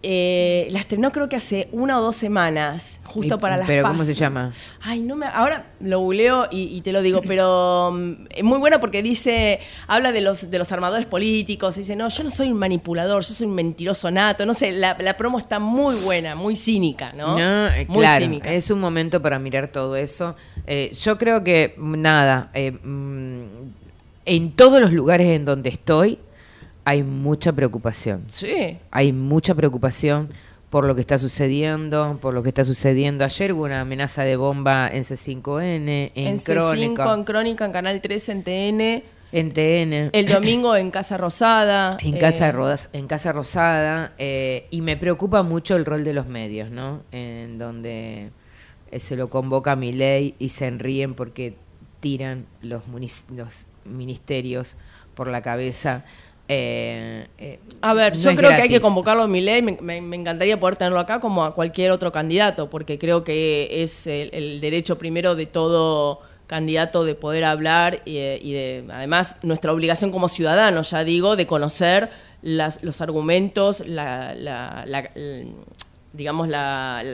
Eh, la estrenó creo que hace una o dos semanas, justo para las pero ¿cómo se llama? Ay, no me, ahora lo googleo y, y te lo digo, pero mm, es muy bueno porque dice, habla de los, de los armadores políticos, dice, no, yo no soy un manipulador, yo soy un mentiroso nato, no sé, la, la promo está muy buena, muy cínica, ¿no? No, eh, muy claro, cínica. es un momento para mirar todo eso. Eh, yo creo que, nada, eh, mm, en todos los lugares en donde estoy hay mucha preocupación. Sí. Hay mucha preocupación por lo que está sucediendo, por lo que está sucediendo. Ayer hubo una amenaza de bomba en C5N, en, En Crónica, C5, en Crónica, en Canal 3, en TN. en TN. El domingo en Casa Rosada. [coughs] En eh, Casa, Rodas- en Casa Rosada, eh, y me preocupa mucho el rol de los medios, ¿no? En donde eh, se lo convoca a mi ley y se enríen porque tiran los, los ministerios por la cabeza. Eh, eh, A ver, no yo creo que hay que convocarlo a mi ley. Me, me- me encantaría poder tenerlo acá como a cualquier otro candidato, porque creo que es el, el derecho primero de todo candidato de poder hablar y, de- y de, además, nuestra obligación como ciudadanos, ya digo, de conocer las- los argumentos, la, la- la- l- digamos, la,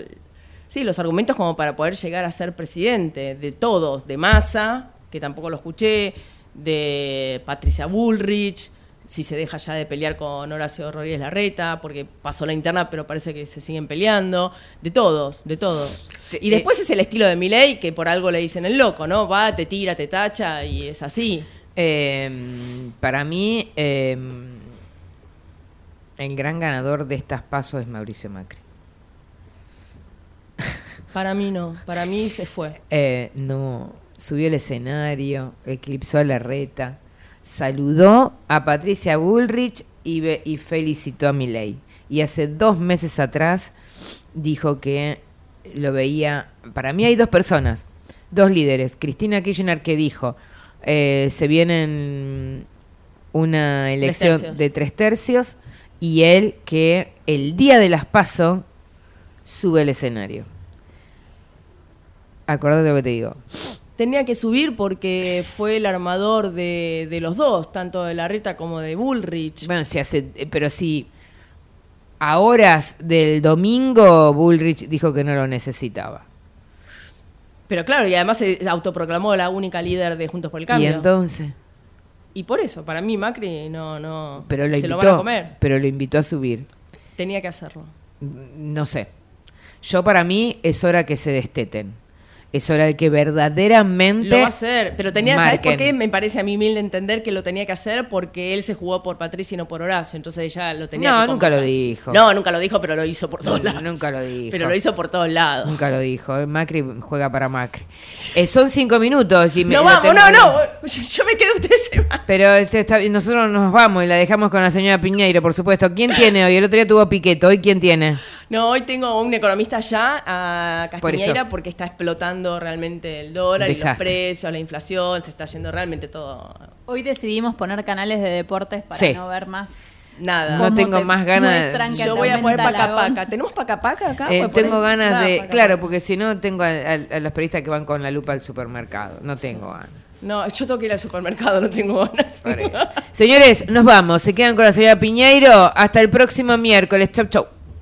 sí, los argumentos como para poder llegar a ser presidente de todos, de Massa, que tampoco lo escuché, de Patricia Bullrich, si se deja ya de pelear con Horacio Rodríguez Larreta, porque pasó la interna, pero parece que se siguen peleando, de todos, de todos. Y después es el estilo de Milei, que por algo le dicen el loco, ¿no? Va, te tira, te tacha, y es así. Eh, para mí, eh, el gran ganador de estas pasos es Mauricio Macri. [laughs] Para mí no, para mí se fue. Eh, no, subió al escenario, eclipsó a Larreta, saludó a Patricia Bullrich y, y felicitó a Milei. Y hace dos meses atrás dijo que lo veía. Para mí hay dos personas, dos líderes. Cristina Kirchner que dijo eh, se vienen una elección de tres tercios y él que el día de las paso sube al escenario. Acordate lo que te digo. Tenía que subir porque fue el armador de, de los dos, tanto de Larreta como de Bullrich. Bueno, si hace, eh, pero si a horas del domingo Bullrich dijo que no lo necesitaba. Pero claro, y además se autoproclamó la única líder de Juntos por el Y Cambio. entonces, Y por eso, para mí Macri no, no, pero lo se invitó, lo van a comer. pero lo invitó a subir. Tenía que hacerlo. No sé. Yo para mí es hora que se desteten. Es hora de que verdaderamente Lo va a hacer, pero tenía, ¿sabes por qué? Me parece a mí humilde entender que lo tenía que hacer porque él se jugó por Patricia y no por Horacio, entonces ella lo tenía No, que nunca lo dijo. No, nunca lo dijo, pero lo hizo por todos lados. Nunca lo dijo. Pero lo hizo por todos lados. Nunca lo dijo. eh. Macri juega para Macri. Eh, son cinco minutos. Y me- no vamos, no, no, [laughs] yo me quedo, ustedes se van. Pero este está- nosotros nos vamos y la dejamos con la señora Piñeiro, por supuesto. ¿Quién tiene hoy? El otro día tuvo Piqueto. ¿Hoy quién tiene? No, hoy tengo un economista ya a Por. Castiñeira porque está explotando realmente el dólar y los precios, la inflación, se está yendo realmente todo. Hoy decidimos poner canales de deportes para Sí. no ver más. Nada. No tengo te más ganas Yo voy a poner aumenta la paca goma. paca. ¿Tenemos paca paca acá? Eh, tengo ganas Nada, de... paca Claro, porque si no tengo a, a- a los periodistas que van con la lupa al supermercado. No tengo ganas. No, yo tengo que ir al supermercado, no tengo ganas. Señores, nos vamos. Se quedan con la señora Piñeiro. Hasta el próximo miércoles. Chau, chau.